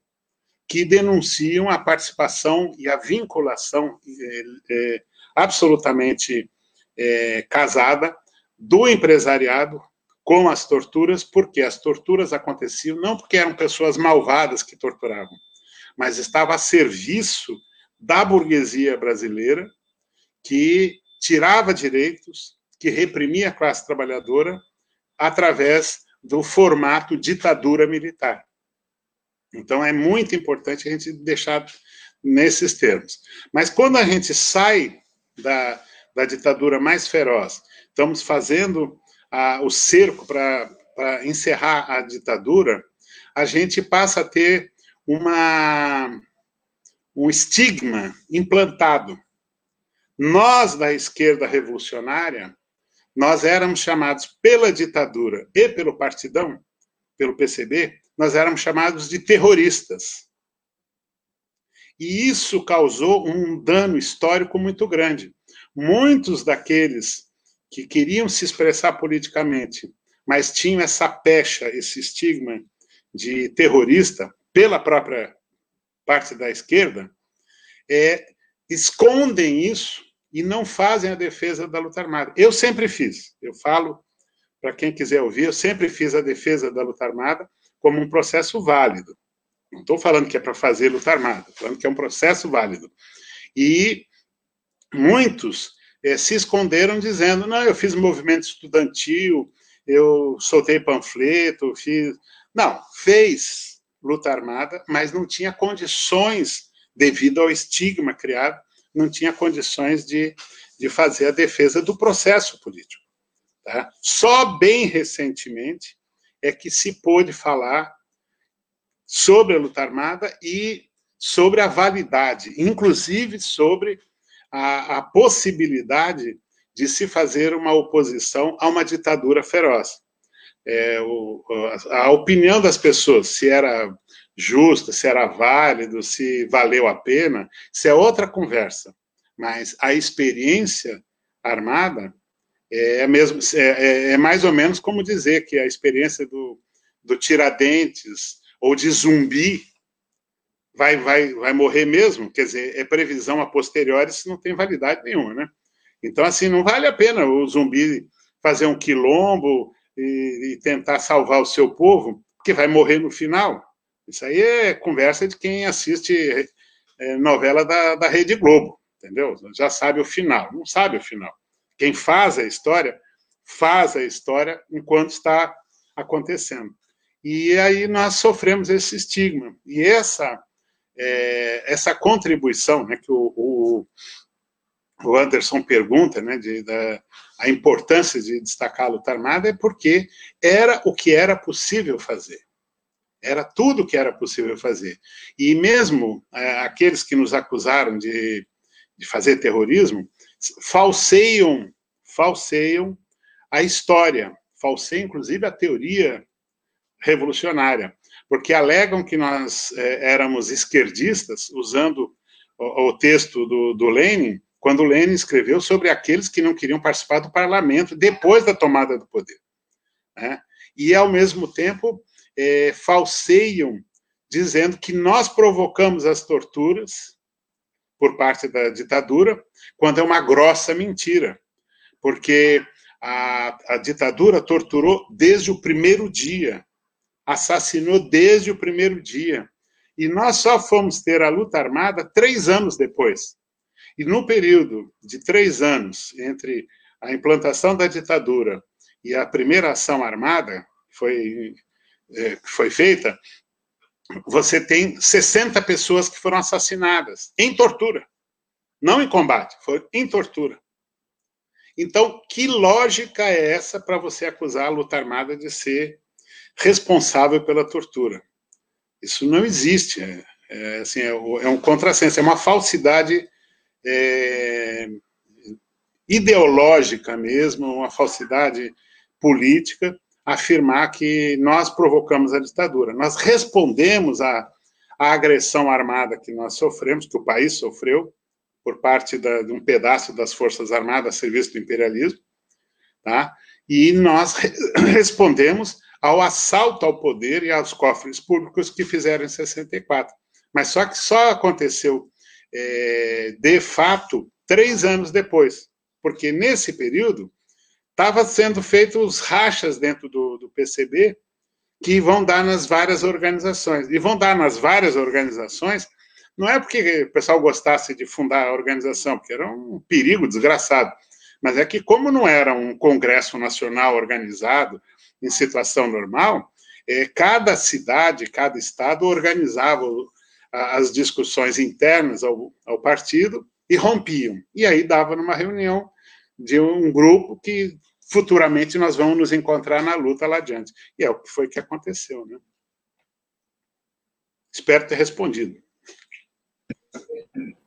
que denunciam a participação e a vinculação é, é, absolutamente é, casada do empresariado com as torturas, porque as torturas aconteciam não porque eram pessoas malvadas que torturavam, mas estava a serviço da burguesia brasileira que tirava direitos, que reprimia a classe trabalhadora através do formato ditadura militar. Então é muito importante a gente deixar nesses termos. Mas quando a gente sai da, da ditadura mais feroz, estamos fazendo a, o cerco para encerrar a ditadura, a gente passa a ter uma, um estigma implantado. Nós, da esquerda revolucionária, nós éramos chamados pela ditadura e pelo partidão, pelo PCB, nós éramos chamados de terroristas. E isso causou um dano histórico muito grande. Muitos daqueles que queriam se expressar politicamente, mas tinham essa pecha, esse estigma de terrorista pela própria parte da esquerda, é, escondem isso e não fazem a defesa da luta armada. Eu sempre fiz, eu falo para quem quiser ouvir, eu sempre fiz a defesa da luta armada como um processo válido. Não estou falando que é para fazer luta armada, estou falando que é um processo válido. E muitos é, se esconderam dizendo: não, eu fiz movimento estudantil, eu soltei panfleto, fiz. Não, fez luta armada, mas não tinha condições, devido ao estigma criado, não tinha condições de, de fazer a defesa do processo político. Tá? Só bem recentemente é que se pôde falar sobre a luta armada e sobre a validade, inclusive sobre a, a possibilidade de se fazer uma oposição a uma ditadura feroz. é, o, a, a opinião das pessoas, se era justa, se era válido, se valeu a pena, isso é outra conversa. Mas a experiência armada é, mesmo, é, é, é, mais ou menos como dizer que a experiência do, do Tiradentes ou de zumbi vai, vai, vai morrer mesmo, quer dizer, é previsão a posteriori, isso não tem validade nenhuma, né? Então, assim, não vale a pena o zumbi fazer um quilombo e, e tentar salvar o seu povo, porque vai morrer no final. Isso aí é conversa de quem assiste é, novela da, da Rede Globo, entendeu? Já sabe o final, não sabe o final. Quem faz a história, faz a história enquanto está acontecendo. E aí nós sofremos esse estigma. E essa é, essa contribuição né, que o, o, o, Anderson pergunta, né, de, da, a importância de destacar a luta armada, é porque era o que era possível fazer. Era tudo o que era possível fazer. E mesmo é, aqueles que nos acusaram de, de fazer terrorismo, falseiam, falseiam a história, falseiam inclusive a teoria revolucionária porque alegam que nós é, éramos esquerdistas, usando o, o texto do, do Lenin, quando Lenin escreveu sobre aqueles que não queriam participar do parlamento depois da tomada do poder. Né? E, ao mesmo tempo, é, falseiam, dizendo que nós provocamos as torturas por parte da ditadura, quando é uma grossa mentira, porque a, a ditadura torturou desde o primeiro dia assassinou desde o primeiro dia. E nós só fomos ter a luta armada três anos depois. E no período de três anos entre a implantação da ditadura e a primeira ação armada foi, é, foi feita, você tem 60 pessoas que foram assassinadas em tortura. Não em combate, foi em tortura. Então, que lógica é essa para você acusar a luta armada de ser responsável pela tortura. Isso não existe. É, é assim, é, é, um contrassenso, é uma falsidade é, ideológica mesmo, uma falsidade política, afirmar que nós provocamos a ditadura. Nós respondemos à, à agressão armada que nós sofremos, que o país sofreu, por parte da, de um pedaço das Forças Armadas a serviço do imperialismo, tá? e nós respondemos ao assalto ao poder e aos cofres públicos que fizeram em 64. Mas só que só aconteceu é, de fato três anos depois, porque nesse período estava sendo feitos os rachas dentro do, do PCB que vão dar nas várias organizações. E vão dar nas várias organizações, não é porque o pessoal gostasse de fundar a organização, porque era um perigo desgraçado, mas é que, como não era um congresso nacional organizado, em situação normal, é, cada cidade, cada estado organizava as discussões internas ao, ao partido e rompiam. E aí dava numa reunião de um grupo que futuramente nós vamos nos encontrar na luta lá adiante. E é o que foi que aconteceu, né? Espero ter respondido.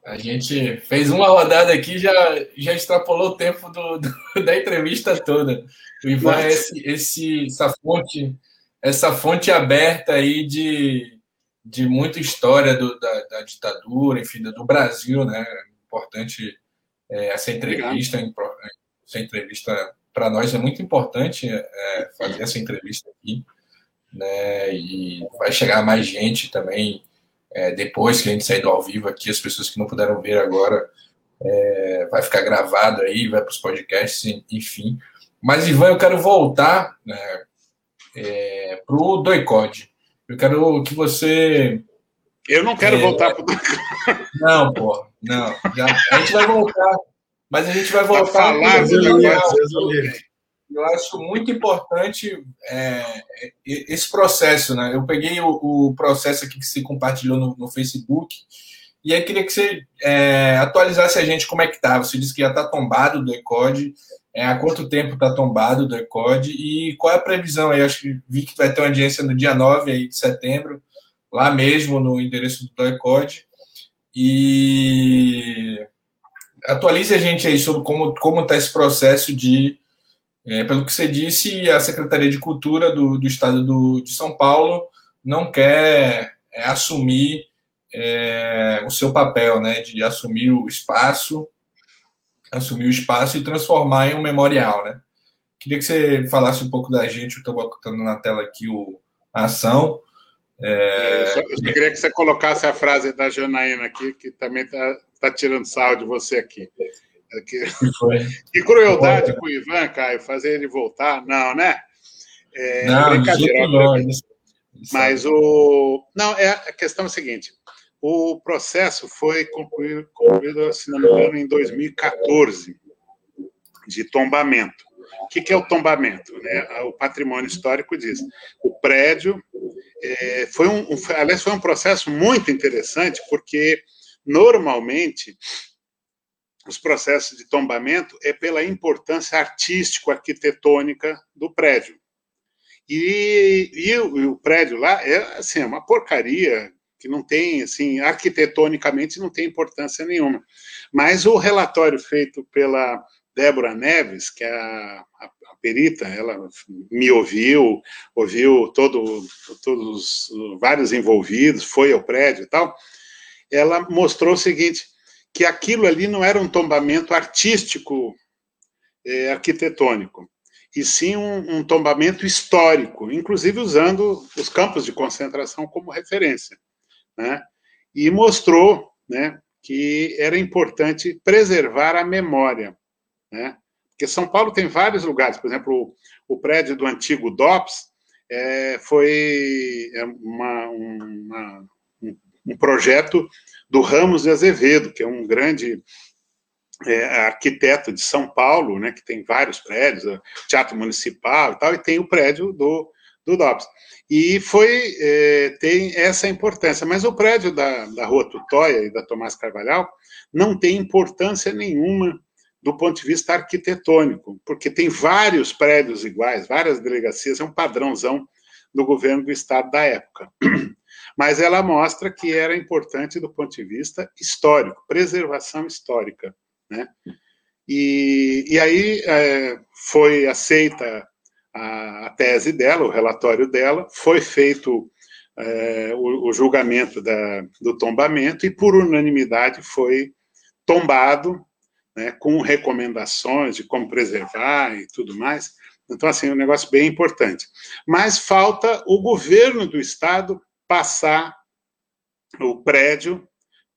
A gente fez uma rodada aqui já já extrapolou o tempo do, do da entrevista toda. O Ivan é esse, esse, essa fonte essa fonte aberta aí de, de muita história do, da, da, ditadura, enfim, do Brasil, né? Importante é, essa entrevista, essa entrevista para nós é muito importante é, fazer essa entrevista aqui, né? E vai chegar mais gente também é, depois que a gente sair do ao vivo aqui, as pessoas que não puderam ver agora, é, vai ficar gravado aí, vai para os podcasts, enfim. Mas, Ivan, eu quero voltar né, é, para o Doicode. Eu quero que você. Eu não quero é, voltar para o Não, pô, não. Já, a gente vai voltar. Mas a gente vai voltar. Falar, eu acho muito importante é, esse processo, né? Eu peguei o, o, processo aqui que se compartilhou no, no Facebook e aí queria que você é, atualizasse a gente como é que tá. Você disse que já está tombado do ECOD. É, há quanto tempo está tombado do ECOD e qual é a previsão aí? Acho que vi que vai ter uma audiência no dia 9 aí de setembro, lá mesmo no endereço do ECOD. E atualize a gente aí sobre como está esse processo de É, pelo que você disse, a Secretaria de Cultura do, do Estado do, de São Paulo não quer é, assumir é, o seu papel, né, de assumir o espaço, assumir o espaço e transformar em um memorial, né? Queria que você falasse um pouco da gente, eu estou botando na tela aqui o, a ação. É... Eu, só, eu, queria que você colocasse a frase da Janaína aqui, que também está tá tirando sal de você aqui. Que, que crueldade com o Ivan, Caio, fazer ele voltar. Não, né? É, não, brincadeira. Não, mas o. Não, é, a questão é a seguinte: o processo foi concluído, concluído se não me engano, em 2014, de tombamento. O que, é o tombamento? Né? O patrimônio histórico diz. O prédio é, foi um, um, aliás, foi um processo muito interessante, porque normalmente os processos de tombamento é pela importância artístico-arquitetônica do prédio. E, e, o, e, o, prédio lá é assim, é uma porcaria que não tem, assim, arquitetonicamente não tem importância nenhuma. Mas o relatório feito pela Débora Neves, que é a, a, a perita, ela me ouviu, ouviu todo, todos vários envolvidos, foi ao prédio e tal. Ela mostrou o seguinte: que aquilo ali não era um tombamento artístico, é, arquitetônico, e sim um, um tombamento histórico, inclusive usando os campos de concentração como referência, né? E mostrou, né, que era importante preservar a memória né? Porque São Paulo tem vários lugares, por exemplo, o, o prédio do antigo DOPS é, foi é uma, uma, um, projeto do Ramos de Azevedo, que é um grande é, arquiteto de São Paulo, né, que tem vários prédios, Teatro Municipal e tal, e tem o prédio do, do DOPS. E foi, é, tem essa importância, mas o prédio da, da Rua Tutóia e da Tomás Carvalhal não tem importância nenhuma do ponto de vista arquitetônico, porque tem vários prédios iguais, várias delegacias, é um padrãozão do governo do estado da época. Mas ela mostra que era importante do ponto de vista histórico, preservação histórica, né? E, e aí é, foi aceita a, a, tese dela, o relatório dela, foi feito é, o, o, julgamento da, do tombamento e por unanimidade foi tombado né, com recomendações de como preservar e tudo mais. Então, assim, é um negócio bem importante. Mas falta o governo do estado passar o prédio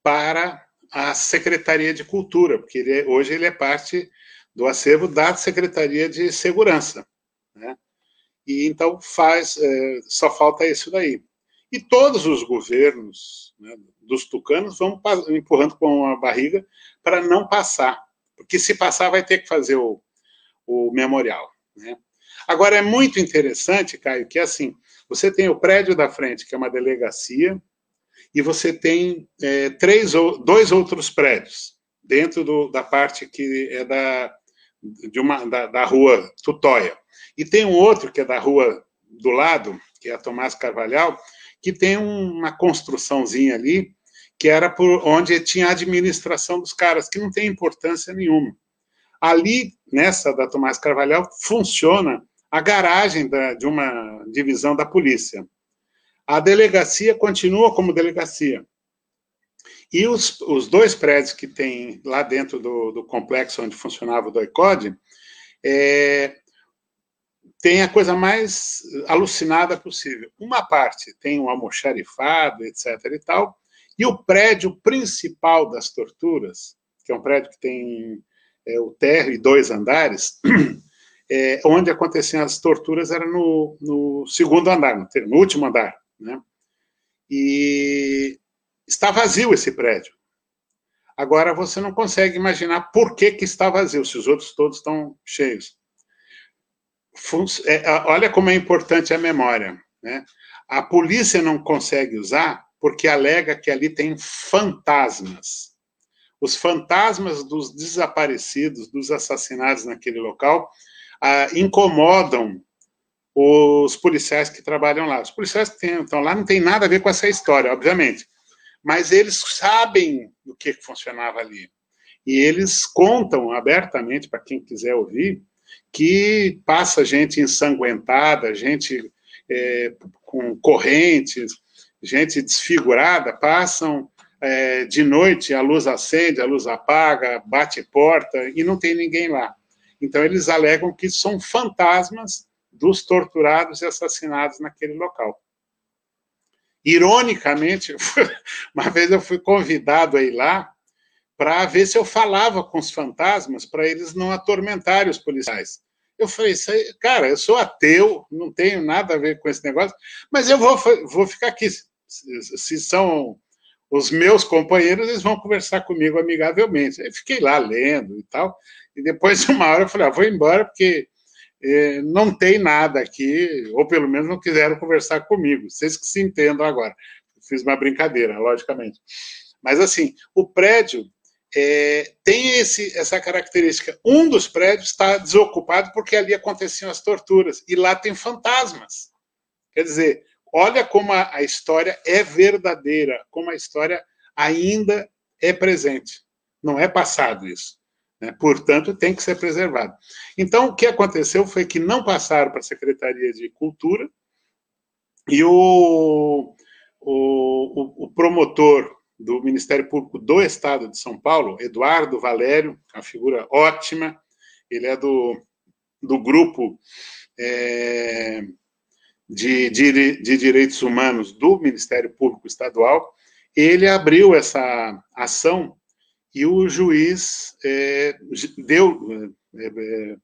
para a Secretaria de Cultura, porque ele é, hoje ele é parte do acervo da Secretaria de Segurança. Né? E então faz, é, só falta isso daí. E todos os governos né, dos tucanos vão empurrando com a barriga para não passar porque se passar vai ter que fazer o, o memorial. Né? Agora, é muito interessante, Caio, que assim, você tem o prédio da frente, que é uma delegacia, e você tem é, três, dois outros prédios, dentro do, da parte que é da, de uma, da, da rua Tutóia. E tem um outro, que é da rua do lado, que é a Tomás Carvalhal, que tem uma construçãozinha ali, que era por onde tinha a administração dos caras, que não tem importância nenhuma. Ali, nessa da Tomás Carvalhal, funciona a garagem da, de uma divisão da polícia. A delegacia continua como delegacia. E os, os dois prédios que tem lá dentro do, do complexo onde funcionava o DOICOD, é, tem a coisa mais alucinada possível. Uma parte tem um almoxarifado, etc. e tal, e o prédio principal das torturas, que é um prédio que tem é, o térreo e dois andares, é, onde aconteciam as torturas era no, no segundo andar, no, no último andar. Né? E está vazio esse prédio. Agora você não consegue imaginar por que, que está vazio, se os outros todos estão cheios. É, olha como é importante a memória. Né? A polícia não consegue usar porque alega que ali tem fantasmas. Os fantasmas dos desaparecidos, dos assassinados naquele local, ah, incomodam os policiais que trabalham lá. Os policiais que estão lá não tem nada a ver com essa história, obviamente, mas eles sabem o que funcionava ali. E eles contam abertamente, para quem quiser ouvir, que passa gente ensanguentada, gente é, com correntes, gente desfigurada, passam é, de noite, a luz acende, a luz apaga, bate porta e não tem ninguém lá. Então, eles alegam que são fantasmas dos torturados e assassinados naquele local. Ironicamente, uma vez eu fui convidado a ir lá para ver se eu falava com os fantasmas para eles não atormentarem os policiais. Eu falei, cara, eu sou ateu, não tenho nada a ver com esse negócio, mas eu vou, vou ficar aqui. Se são os meus companheiros, eles vão conversar comigo amigavelmente. Eu fiquei lá lendo e tal, e depois de uma hora eu falei, ah, vou embora porque eh, não tem nada aqui, ou pelo menos não quiseram conversar comigo. Vocês que se entendam agora. Fiz uma brincadeira, logicamente. Mas assim, o prédio é, tem esse, essa característica. Um dos prédios está desocupado porque ali aconteciam as torturas, e lá tem fantasmas. Quer dizer, Olha como a, a história é verdadeira, como a história ainda é presente. Não é passado isso. Né? Portanto, tem que ser preservado. Então, o que aconteceu foi que não passaram para a Secretaria de Cultura e o, o, o promotor do Ministério Público do Estado de São Paulo, Eduardo Valério, uma figura ótima, ele é do, do grupo é, de, de, de Direitos Humanos do Ministério Público Estadual, ele abriu essa ação e o juiz é, deu é, é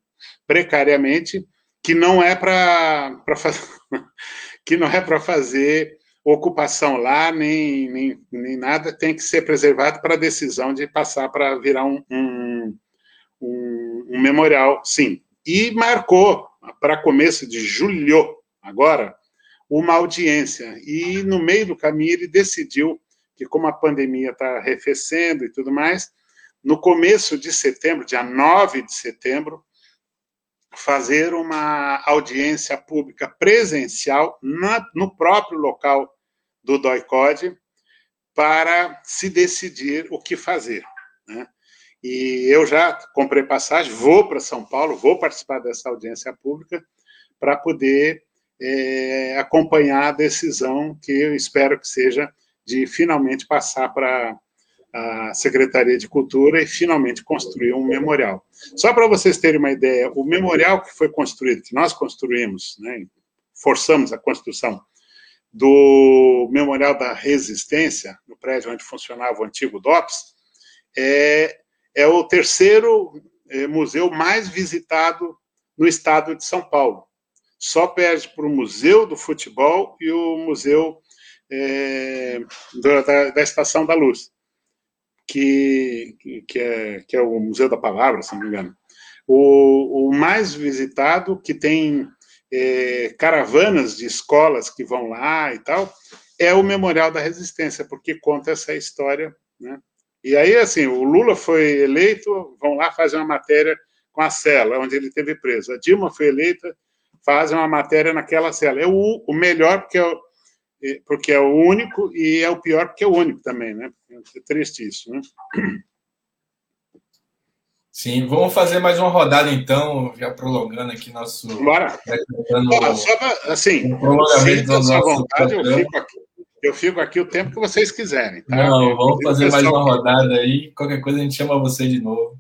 precariamente que não é para que não é para fazer ocupação lá nem, nem, nem nada tem que ser preservado para a decisão de passar para virar um, um, um, um memorial sim e marcou para começo de julho agora, uma audiência. E no meio do caminho ele decidiu que, como a pandemia está arrefecendo e tudo mais, no começo de setembro, dia 9 de setembro, fazer uma audiência pública presencial na, no próprio local do DOI-CODE para se decidir o que fazer. Né? E eu já comprei passagem, vou para São Paulo, vou participar dessa audiência pública para poder é, acompanhar a decisão que eu espero que seja de finalmente passar para a Secretaria de Cultura e finalmente construir um memorial. Só para vocês terem uma ideia, o memorial que foi construído, que nós construímos, né, forçamos a construção do Memorial da Resistência, no prédio onde funcionava o antigo DOPS, é, é o terceiro é, museu mais visitado no estado de São Paulo só perde para o Museu do Futebol e o Museu é, da, da, Estação da Luz, que, que, é, que é o Museu da Palavra, se não me engano. O, o mais visitado, que tem é, caravanas de escolas que vão lá e tal, é o Memorial da Resistência, porque conta essa história, né? E aí, assim, o Lula foi eleito, vão lá fazer uma matéria com a cela, onde ele teve preso. A Dilma foi eleita, fazem uma matéria naquela cela. É o, o melhor porque é, é, porque é o único e é o pior porque é o único também, né? É triste isso, né? Sim, vamos fazer mais uma rodada então, já prolongando aqui nosso. Bora! só pra, assim, sinta vontade, eu fico, aqui, eu fico aqui o tempo que vocês quiserem. Tá? Não, vamos fazer mais uma rodada aí, qualquer coisa a gente chama você de novo.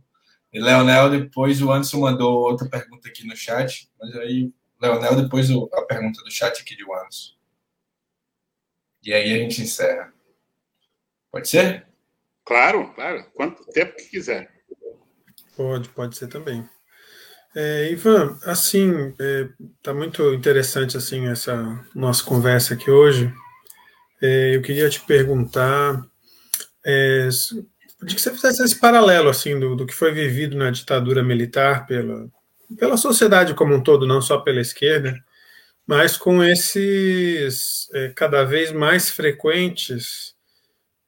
E Leonel, depois o Anderson mandou outra pergunta aqui no chat, mas aí Leonel, depois a pergunta do chat aqui de Anderson. E aí a gente encerra. Pode ser? Claro, claro. Quanto tempo que quiser. Pode, pode ser também. É, Ivan, assim, está é, muito interessante assim essa nossa conversa aqui hoje. É, eu queria te perguntar é, de que você fizesse esse paralelo assim do, do que foi vivido na ditadura militar pela, pela sociedade como um todo, não só pela esquerda, mas com esses é, cada vez mais frequentes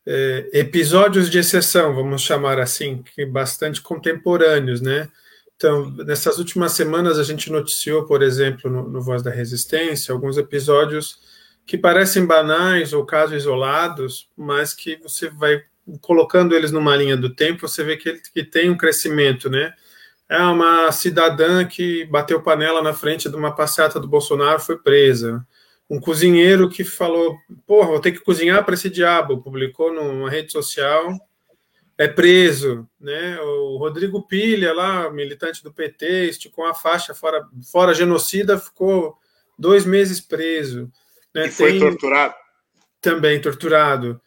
é, episódios de exceção, vamos chamar assim, que bastante contemporâneos, né? Então, nessas últimas semanas a gente noticiou, por exemplo, no, no Voz da Resistência, alguns episódios que parecem banais ou casos isolados, mas que você vai colocando eles numa linha do tempo, você vê que, ele, que tem um crescimento, né? É uma cidadã que bateu panela na frente de uma passeata do Bolsonaro foi presa. Um cozinheiro que falou: Porra, vou ter que cozinhar para esse diabo. Publicou numa rede social, é preso. Né? O Rodrigo Pilha, lá, militante do PT, esticou a faixa fora, fora genocida, ficou dois meses preso. Né? E foi Tem... torturado? Também torturado.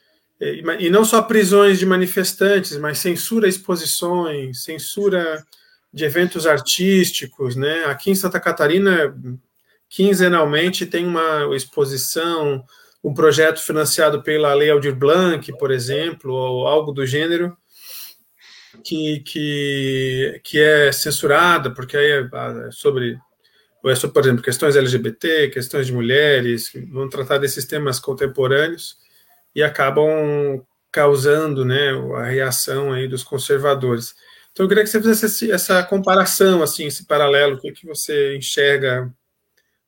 E não só prisões de manifestantes, mas censura exposições, censura de eventos artísticos, né? Aqui em Santa Catarina, quinzenalmente tem uma exposição, um projeto financiado pela Lei Aldir Blanc, por exemplo, ou algo do gênero, que, que, que é censurada, porque aí é, é sobre, é sobre, por exemplo, questões LGBT, questões de mulheres, vão tratar desses temas contemporâneos e acabam causando né, a reação aí dos conservadores. Então, eu queria que você fizesse essa comparação, assim, esse paralelo, o que, que você enxerga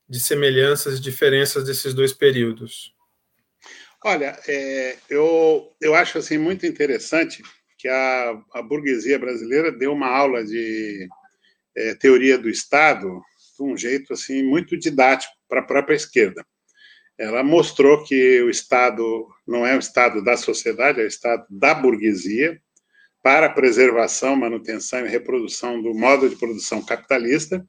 de semelhanças e diferenças desses dois períodos. Olha, é, eu, eu acho assim muito interessante que a, a burguesia brasileira deu uma aula de é, teoria do Estado de um jeito assim muito didático para a própria esquerda. Ela mostrou que o Estado não é o Estado da sociedade, é o Estado da burguesia, para a preservação, manutenção e reprodução do modo de produção capitalista.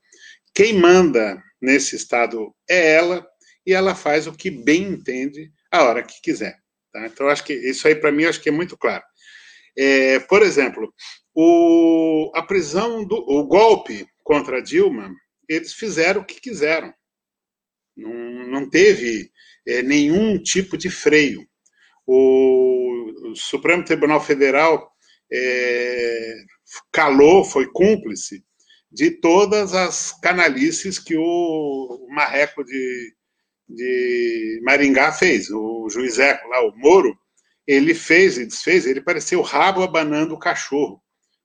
Quem manda nesse Estado é ela, e ela faz o que bem entende a hora que quiser. Tá? Então, acho que isso aí, para mim, acho que é muito claro. É, por exemplo, o, a prisão, do, o golpe contra Dilma, eles fizeram o que quiseram. Não, não teve é, nenhum tipo de freio. O, o Supremo Tribunal Federal é, calou, foi cúmplice de todas as canalices que o marreco de, de Maringá fez. O juiz Eco lá, o Moro, ele fez e desfez, ele parecia o rabo abanando o cachorro.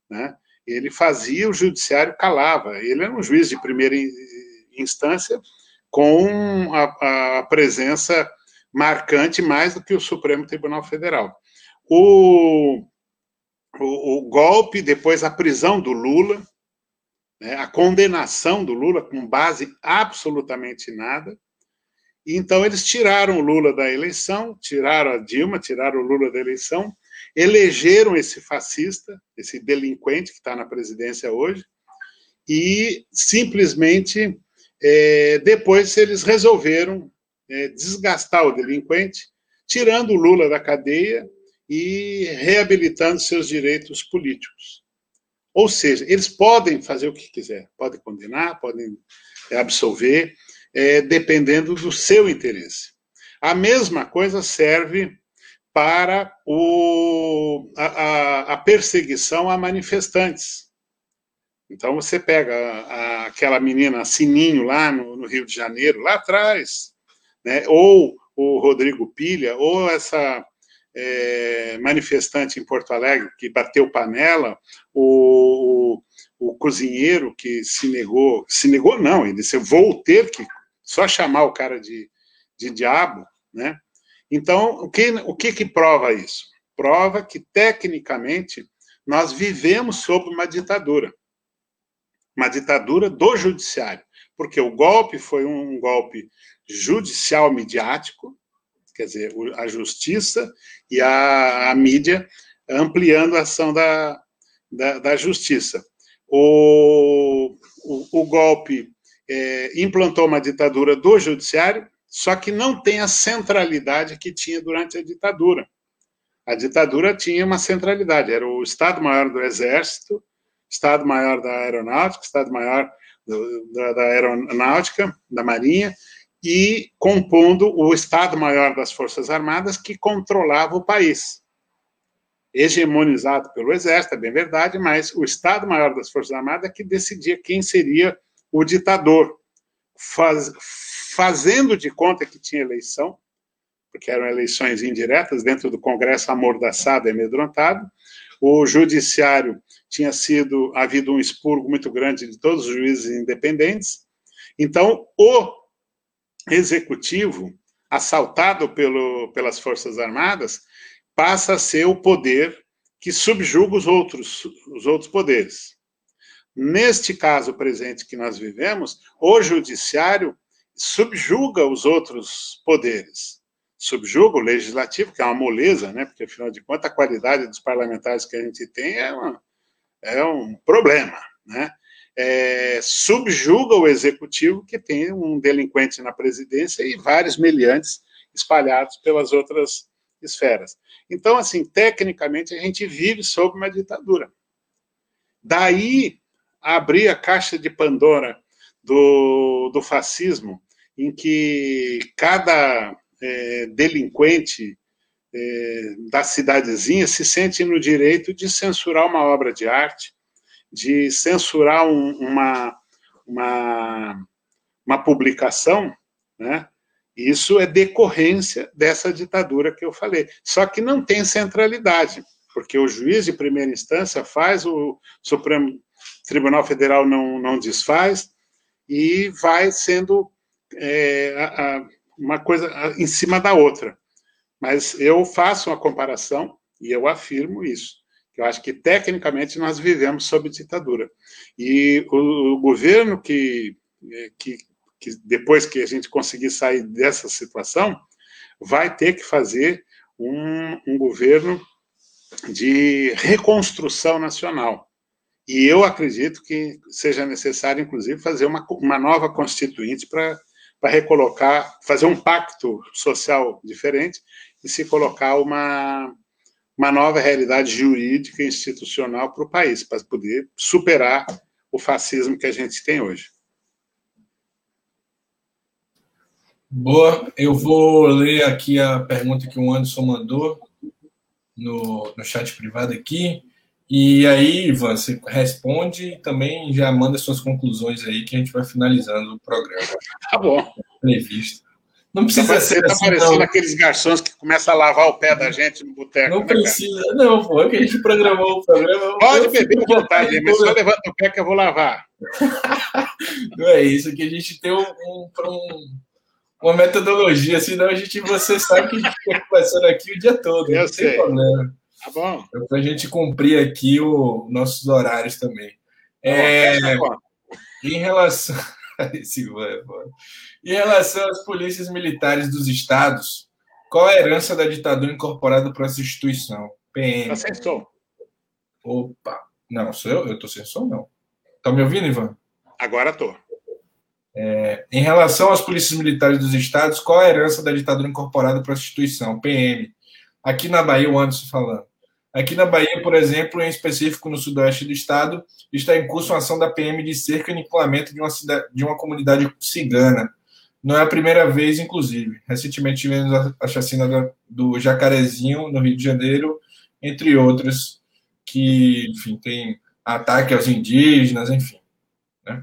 Né? Ele fazia, o judiciário calava. Ele era um juiz de primeira instância com a, a presença marcante mais do que o Supremo Tribunal Federal. O, o, o golpe, depois a prisão do Lula, né, a condenação do Lula com base absolutamente nada. E então eles tiraram o Lula da eleição, tiraram a Dilma, tiraram o Lula da eleição, elegeram esse fascista, esse delinquente que está na presidência hoje, e simplesmente é, depois eles resolveram é, desgastar o delinquente, tirando o Lula da cadeia e reabilitando seus direitos políticos. Ou seja, eles podem fazer o que quiser, podem condenar, podem absolver, é, dependendo do seu interesse. A mesma coisa serve para o, a, a, perseguição a manifestantes. Então, você pega a, aquela menina Sininho lá no, no, Rio de Janeiro, lá atrás, né? ou o Rodrigo Pilha, ou essa é, manifestante em Porto Alegre que bateu panela, o, o, o, cozinheiro que se negou, se negou não, ele disse, eu vou ter que só chamar o cara de, de diabo, né? Então, o que, o que que prova isso? Prova que, tecnicamente, nós vivemos sob uma ditadura. Uma ditadura do judiciário. Porque o golpe foi um golpe judicial midiático, quer dizer, a justiça e a, a mídia ampliando a ação da, da, da justiça. O, o, o golpe é, implantou uma ditadura do judiciário, só que não tem a centralidade que tinha durante a ditadura. A ditadura tinha uma centralidade, era o Estado-Maior do Exército, Estado-Maior da Aeronáutica, Estado-Maior da, da Aeronáutica, da Marinha, e compondo o Estado-Maior das Forças Armadas, que controlava o país. Hegemonizado pelo Exército, é bem verdade, mas o Estado-Maior das Forças Armadas que decidia quem seria o ditador, faz, fazendo de conta que tinha eleição, porque eram eleições indiretas, dentro do Congresso amordaçado e amedrontado. O judiciário tinha sido havido um expurgo muito grande de todos os juízes independentes. Então, o executivo, assaltado pelo, pelas Forças Armadas, passa a ser o poder que subjuga os outros, os outros poderes. Neste caso presente que nós vivemos, o judiciário subjuga os outros poderes. Subjuga o legislativo, que é uma moleza, né? porque, afinal de contas, a qualidade dos parlamentares que a gente tem é, uma, é um problema. Né? É, subjuga o executivo, que tem um delinquente na presidência e vários meliantes espalhados pelas outras esferas. Então, assim, tecnicamente, a gente vive sob uma ditadura. Daí abrir a caixa de Pandora do, do fascismo, em que cada é, delinquente é, da cidadezinha se sente no direito de censurar uma obra de arte, de censurar um, uma, uma, uma publicação, né? Isso é decorrência dessa ditadura que eu falei. Só que não tem centralidade, porque o juiz de primeira instância faz, o Supremo Tribunal Federal não, não desfaz, e vai sendo é, a, a, uma coisa em cima da outra. Mas eu faço uma comparação e eu afirmo isso. Eu acho que, tecnicamente, nós vivemos sob ditadura. E o, o governo que, que, que depois que a gente conseguir sair dessa situação, vai ter que fazer um, um governo de reconstrução nacional. E eu acredito que seja necessário, inclusive, fazer uma, uma nova constituinte para recolocar, fazer um pacto social diferente e se colocar uma, uma nova realidade jurídica e institucional para o país, para poder superar o fascismo que a gente tem hoje. Boa, eu vou ler aqui a pergunta que o Anderson mandou no, no chat privado aqui. E aí, Ivan, você responde e também já manda suas conclusões aí que a gente vai finalizando o programa. Tá bom. Previsto. Não precisa tá, ser. Você tá assim, parecendo não. aqueles garçons que começam a lavar o pé da gente no boteco. Não né, precisa, cara? não, pô. É que a gente programou o programa. Pode beber à vontade, mas só levanta o pé que eu vou lavar. não é isso, que a gente tem um, um, um uma metodologia, senão a gente, você sabe que a gente fica conversando aqui o dia todo. Eu sei. Problema. Tá bom. É para a gente cumprir aqui os nossos horários também. Tá é, bom, em relação. em relação às polícias militares dos estados, qual a herança da ditadura incorporada para essa instituição? PM. Tá Opa! Não, sou eu? Eu estou sem som, não. Tá me ouvindo, Ivan? Agora estou. É, em relação às polícias militares dos estados, qual a herança da ditadura incorporada para a instituição? PM. Aqui na Bahia, o Anderson falando. Aqui na Bahia, por exemplo, em específico no sudoeste do estado, está em curso uma ação da PM de cerca e aniquilamento de uma, cidade, de uma comunidade cigana. Não é a primeira vez, inclusive. Recentemente tivemos a, a chacina do Jacarezinho, no Rio de Janeiro, entre outras, que, enfim, tem ataque aos indígenas, enfim. Né?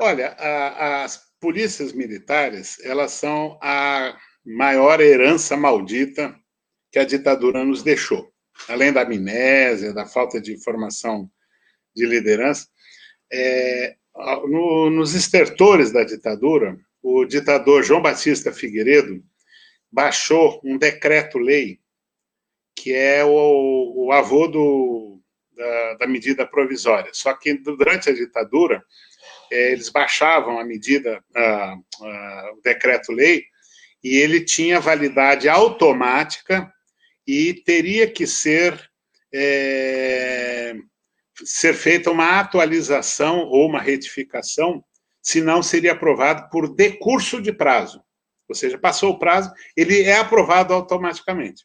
Olha, a, as polícias militares, elas são a maior herança maldita que a ditadura nos deixou. Além da amnésia, da falta de informação de liderança, é, no, nos estertores da ditadura, o ditador João Batista Figueiredo baixou um decreto-lei que é o, o avô do, da, da, medida provisória. Só que durante a ditadura, é, eles baixavam a medida, a, a, o decreto-lei, e ele tinha validade automática e teria que ser é, ser feita uma atualização ou uma retificação, senão seria aprovado por decurso de prazo. Ou seja, passou o prazo, ele é aprovado automaticamente.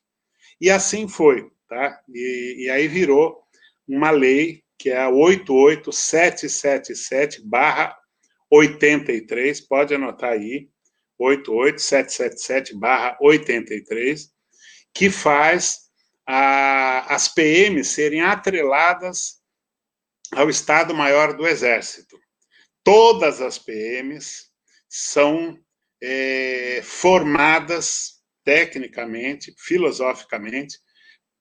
E assim foi, tá? E, e aí virou uma lei que é a 88777/83, pode anotar aí, 88777/83, que faz a, as PMs serem atreladas ao Estado-Maior do Exército. Todas as PMs são é, formadas tecnicamente, filosoficamente,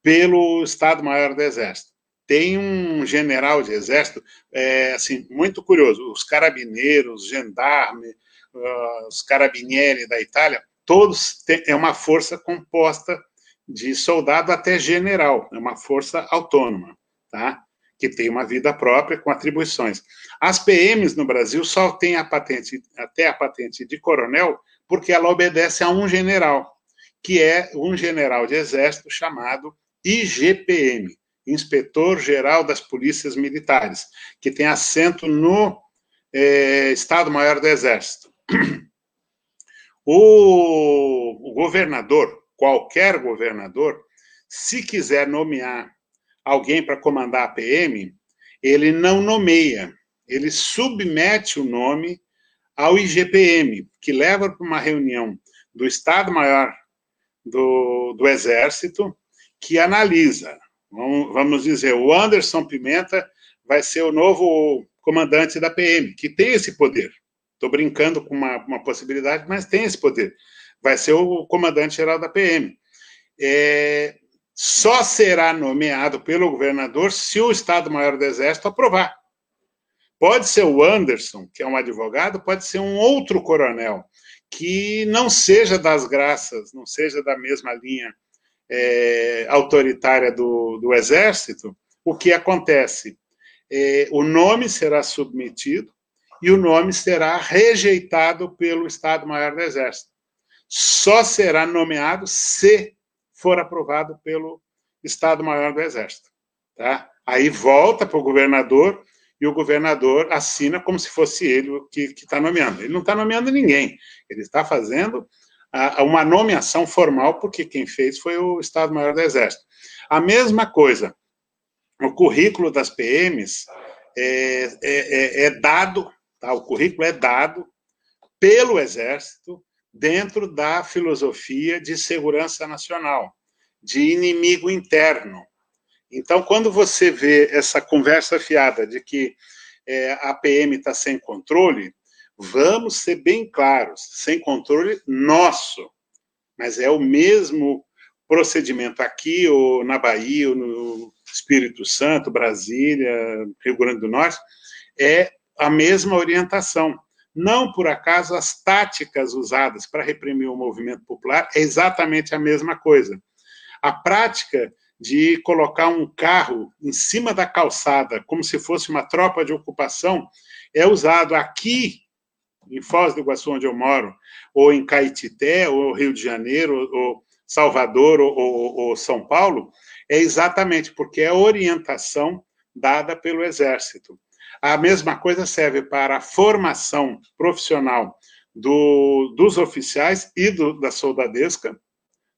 pelo Estado-Maior do Exército tem um general de exército, é, assim, muito curioso, os carabineiros, os gendarmes, uh, os carabinieri da Itália, todos têm, é uma força composta de soldado até general, é uma força autônoma, tá? que tem uma vida própria com atribuições. As PMs no Brasil só têm a patente, até a patente de coronel, porque ela obedece a um general, que é um general de exército chamado IGPM, Inspetor Geral das Polícias Militares, que tem assento no é, Estado-Maior do Exército. O, o governador, qualquer governador, se quiser nomear alguém para comandar a PM, ele não nomeia, ele submete o nome ao IGPM, que leva para uma reunião do Estado-Maior do, do Exército, que analisa. Vamos dizer, o Anderson Pimenta vai ser o novo comandante da PM, que tem esse poder. Estou brincando com uma, uma possibilidade, mas tem esse poder. Vai ser o comandante-geral da PM. É, só será nomeado pelo governador se o Estado-Maior do Exército aprovar. Pode ser o Anderson, que é um advogado, pode ser um outro coronel, que não seja das graças, não seja da mesma linha é, autoritária do, do Exército. O que acontece? É, o nome será submetido e o nome será rejeitado pelo Estado-Maior do Exército. Só será nomeado se for aprovado pelo Estado-Maior do Exército. Tá? Aí volta para o governador e o governador assina como se fosse ele que está nomeando. Ele não está nomeando ninguém, ele está fazendo a, uma nomeação formal, porque quem fez foi o Estado-Maior do Exército. A mesma coisa, o currículo das PMs é, é, é, é dado Tá? O currículo é dado pelo Exército dentro da filosofia de segurança nacional, de inimigo interno. Então, quando você vê essa conversa fiada de que é, a PM está sem controle, vamos ser bem claros, sem controle nosso, mas é o mesmo procedimento aqui, ou na Bahia, ou no Espírito Santo, Brasília, Rio Grande do Norte, é a mesma orientação. Não por acaso as táticas usadas para reprimir o movimento popular é exatamente a mesma coisa. A prática de colocar um carro em cima da calçada, como se fosse uma tropa de ocupação, é usado aqui em Foz do Iguaçu, onde eu moro, ou em Caetité, ou Rio de Janeiro, ou Salvador, ou, ou, ou São Paulo, é exatamente porque é a orientação dada pelo Exército. A mesma coisa serve para a formação profissional do, dos oficiais e do, da soldadesca.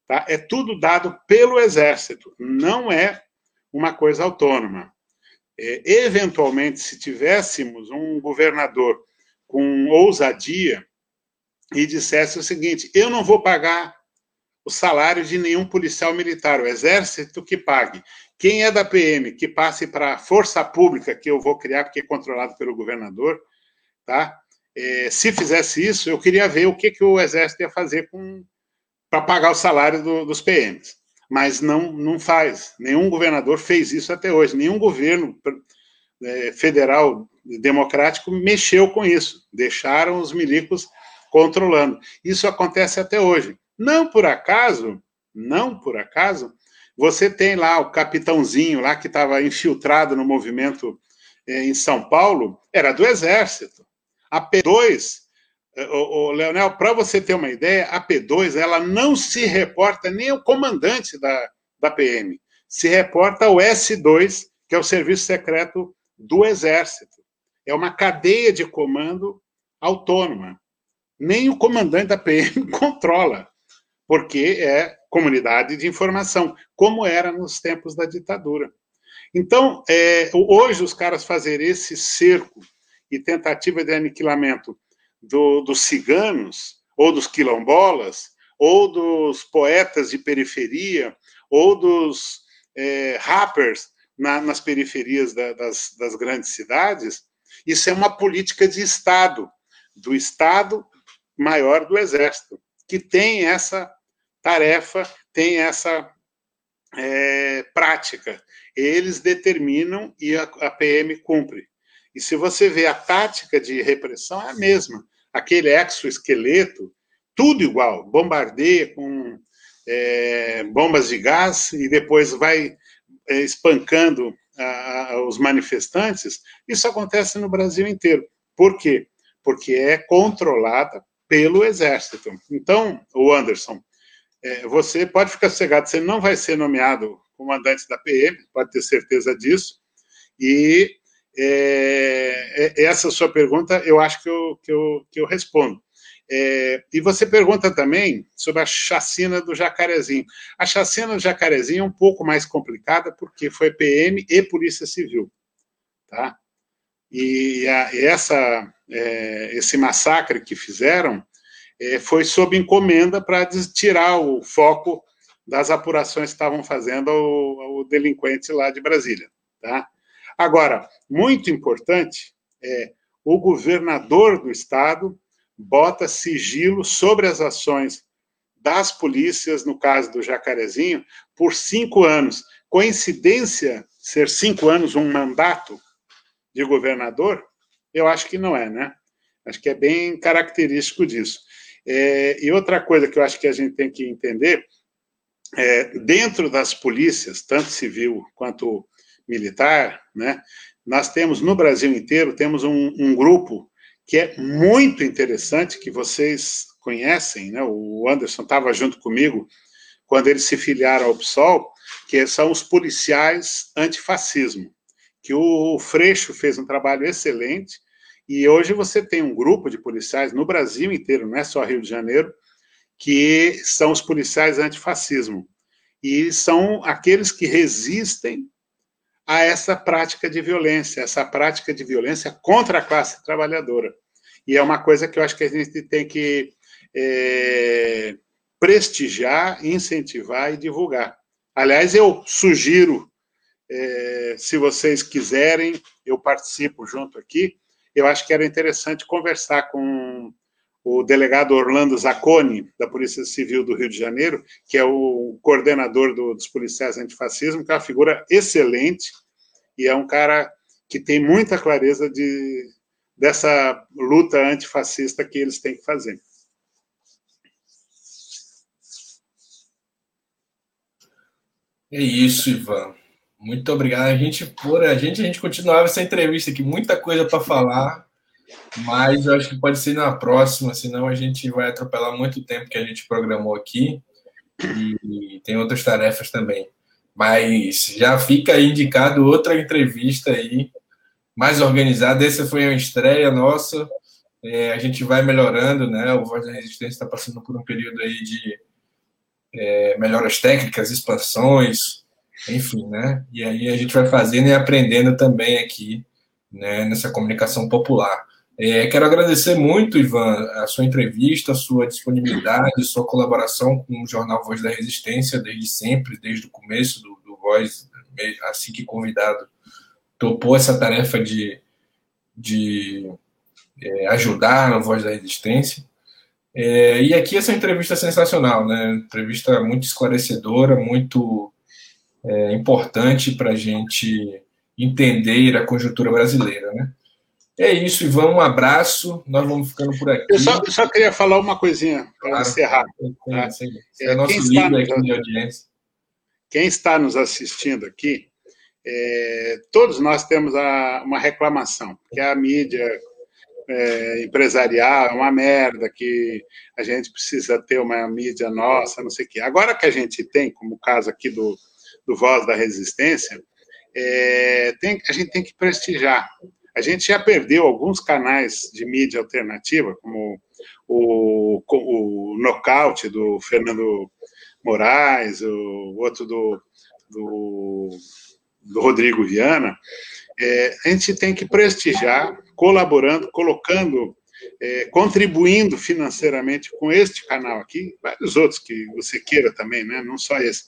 Tá? É tudo dado pelo Exército, não é uma coisa autônoma. É, eventualmente, se tivéssemos um governador com ousadia e dissesse o seguinte: eu não vou pagar o salário de nenhum policial militar, o exército que pague. Quem é da PM, que passe para a força pública, que eu vou criar, porque é controlado pelo governador, tá? É, se fizesse isso, eu queria ver o que, que o Exército ia fazer para pagar o salário do, dos PMs. Mas não, não faz. Nenhum governador fez isso até hoje. Nenhum governo é, federal democrático mexeu com isso. Deixaram os milicos controlando. Isso acontece até hoje. Não por acaso, não por acaso, você tem lá o capitãozinho lá que estava infiltrado no movimento eh, em São Paulo, era do Exército. A P2, o, eh, Leonel, para você ter uma ideia, a P2 ela não se reporta nem ao comandante da, da PM, se reporta ao S2, que é o Serviço Secreto do Exército. É uma cadeia de comando autônoma. Nem o comandante da PM controla, porque é comunidade de informação, como era nos tempos da ditadura. Então, é, hoje, os caras fazerem esse cerco e tentativa de aniquilamento do, dos ciganos, ou dos quilombolas, ou dos poetas de periferia, ou dos é, rappers na, nas periferias da, das, das grandes cidades, isso é uma política de Estado, do Estado maior do Exército, que tem essa tarefa tem essa é, prática. Eles determinam e a, a PM cumpre. E se você vê a tática de repressão, é a mesma. Aquele exoesqueleto, tudo igual, bombardeia com é, bombas de gás e depois vai é, espancando os manifestantes, isso acontece no Brasil inteiro. Por quê? Porque é controlada pelo Exército. Então, o Anderson, é, você pode ficar cegado, você não vai ser nomeado comandante da PM, pode ter certeza disso. E é, é, essa sua pergunta, eu acho que eu, que eu, que eu respondo. É, e você pergunta também sobre a chacina do Jacarezinho. A chacina do Jacarezinho é um pouco mais complicada porque foi PM e Polícia Civil, tá? E a, essa, é, esse massacre que fizeram é, foi sob encomenda para tirar o foco das apurações que estavam fazendo ao, ao delinquente lá de Brasília, tá? Agora, muito importante é o governador do estado bota sigilo sobre as ações das polícias, no caso do Jacarezinho, por cinco anos. Coincidência ser cinco anos um mandato de governador? Eu acho que não é, né? Acho que é bem característico disso. É, e outra coisa que eu acho que a gente tem que entender é, dentro das polícias, tanto civil quanto militar, né, nós temos no Brasil inteiro temos um, um grupo que é muito interessante, que vocês conhecem, né? o Anderson estava junto comigo quando eles se filiaram ao PSOL, que são os policiais antifascismo, que o Freixo fez um trabalho excelente, e hoje você tem um grupo de policiais no Brasil inteiro, não é só Rio de Janeiro, que são os policiais antifascismo. E são aqueles que resistem a essa prática de violência, essa prática de violência contra a classe trabalhadora. E é uma coisa que eu acho que a gente tem que é, prestigiar, incentivar e divulgar. Aliás, eu sugiro, é, se vocês quiserem, eu participo junto aqui. Eu acho que era interessante conversar com o delegado Orlando Zacconi, da Polícia Civil do Rio de Janeiro, que é o coordenador do, dos policiais antifascismo, que é uma figura excelente e é um cara que tem muita clareza de, dessa luta antifascista que eles têm que fazer. É isso, Ivan. Muito obrigado. A gente, por a gente, a gente continuava essa entrevista aqui, muita coisa para falar, mas eu acho que pode ser na próxima, senão a gente vai atropelar muito tempo que a gente programou aqui e tem outras tarefas também. Mas já fica indicado outra entrevista aí, mais organizada. Essa foi uma estreia nossa. É, a gente vai melhorando, né? O Voz da Resistência está passando por um período aí de é, melhoras técnicas, expansões, enfim, né? E aí a gente vai fazendo e aprendendo também aqui, né, nessa comunicação popular. É, quero agradecer muito, Ivan, a sua entrevista, a sua disponibilidade, sua colaboração com o jornal Voz da Resistência desde sempre, desde o começo do, do Voz, assim que convidado, topou essa tarefa de, de é, ajudar na Voz da Resistência. É, e aqui essa entrevista é sensacional, né? Entrevista muito esclarecedora, muito é, importante para a gente entender a conjuntura brasileira, né? É isso, Ivan. Um abraço. Nós vamos ficando por aqui. Eu só, eu só queria falar uma coisinha para claro. encerrar. Tá? Sim, sim. É, é nosso líder aqui de audiência. Quem está nos assistindo aqui, é, todos nós temos a, uma reclamação, que a mídia é, empresarial é uma merda, que a gente precisa ter uma mídia nossa, não sei o quê. Agora que a gente tem, como o caso aqui do, do Voz da Resistência, é, tem, a gente tem que prestigiar. A gente já perdeu alguns canais de mídia alternativa, como o, o Nocaute do Fernando Moraes, o outro do, do, do Rodrigo Viana. É, a gente tem que prestigiar, colaborando, colocando, é, contribuindo financeiramente com este canal aqui, vários outros que você queira também, né? não só esse.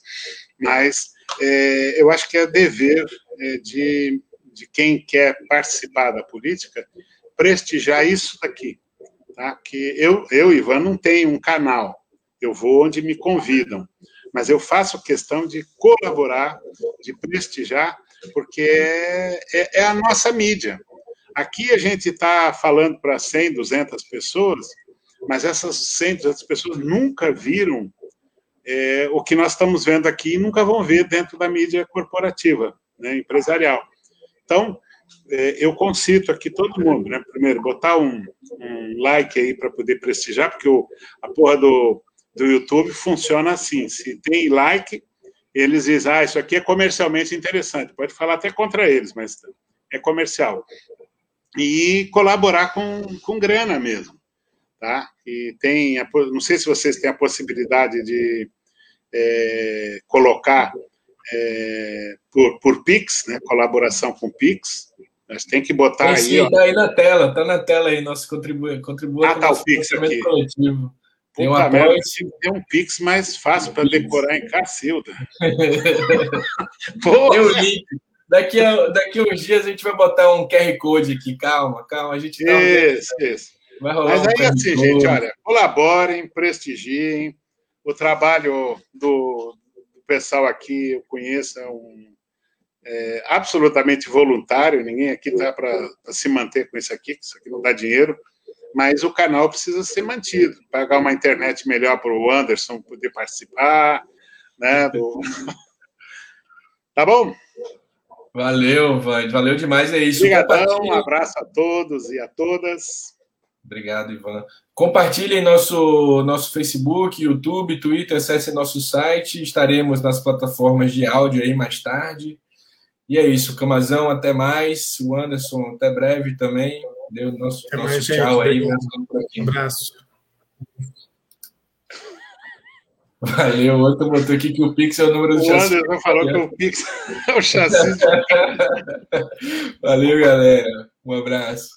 Mas é, eu acho que é dever é, de de quem quer participar da política, prestigiar isso daqui. Tá? Que eu, eu, Ivan, não tenho um canal, eu vou onde me convidam, mas eu faço questão de colaborar, de prestigiar, porque é, é, é a nossa mídia. Aqui a gente está falando para 100, 200 pessoas, mas essas 100, 200 pessoas nunca viram é, o que nós estamos vendo aqui nunca vão ver dentro da mídia corporativa. né, empresarial. Então, é, eu concito aqui todo mundo, né? Primeiro, botar um, um like aí para poder prestigiar, porque o, a porra do, do YouTube funciona assim: se tem like, eles dizem, ah, isso aqui é comercialmente interessante. Pode falar até contra eles, mas é comercial. E colaborar com, com grana mesmo. Tá? E tem, a, não sei se vocês têm a possibilidade de é, colocar é, por, por Pix, né? colaboração com Pix. Mas tem que botar tem, aí. Sim, tá aí na tela, tá na tela aí, nosso contribui, contribua ah, tá o Pix aqui. coletivo. Tem um apoio. Tem um Pix mais fácil para decorar em Cacilda. Tem o link. Daqui a, daqui a uns dias a gente vai botar um QR Code aqui. Calma, calma. A gente tá Isso, isso. Mas aí, um assim, gente, olha, colaborem, prestigiem. O trabalho do, do pessoal aqui, eu conheço, é um é, absolutamente voluntário, ninguém aqui está para se manter com isso aqui, isso aqui não dá dinheiro, mas o canal precisa ser mantido, pagar uma internet melhor para o Anderson poder participar, né? Do... tá bom? Valeu, Vande, valeu demais, é isso. Obrigadão, um abraço a todos e a todas. Obrigado, Ivan. Compartilhem nosso, nosso Facebook, YouTube, Twitter, acesse nosso site, estaremos nas plataformas de áudio aí mais tarde. E é isso, Camazão, até mais. O Anderson, até breve também. Deu nosso, até nosso mais, tchau gente, aí. Um abraço. Valeu, outro botou aqui que o Pix é o número do o chassi. O Anderson falou que o Pix é o chassi. Valeu, galera. Um abraço.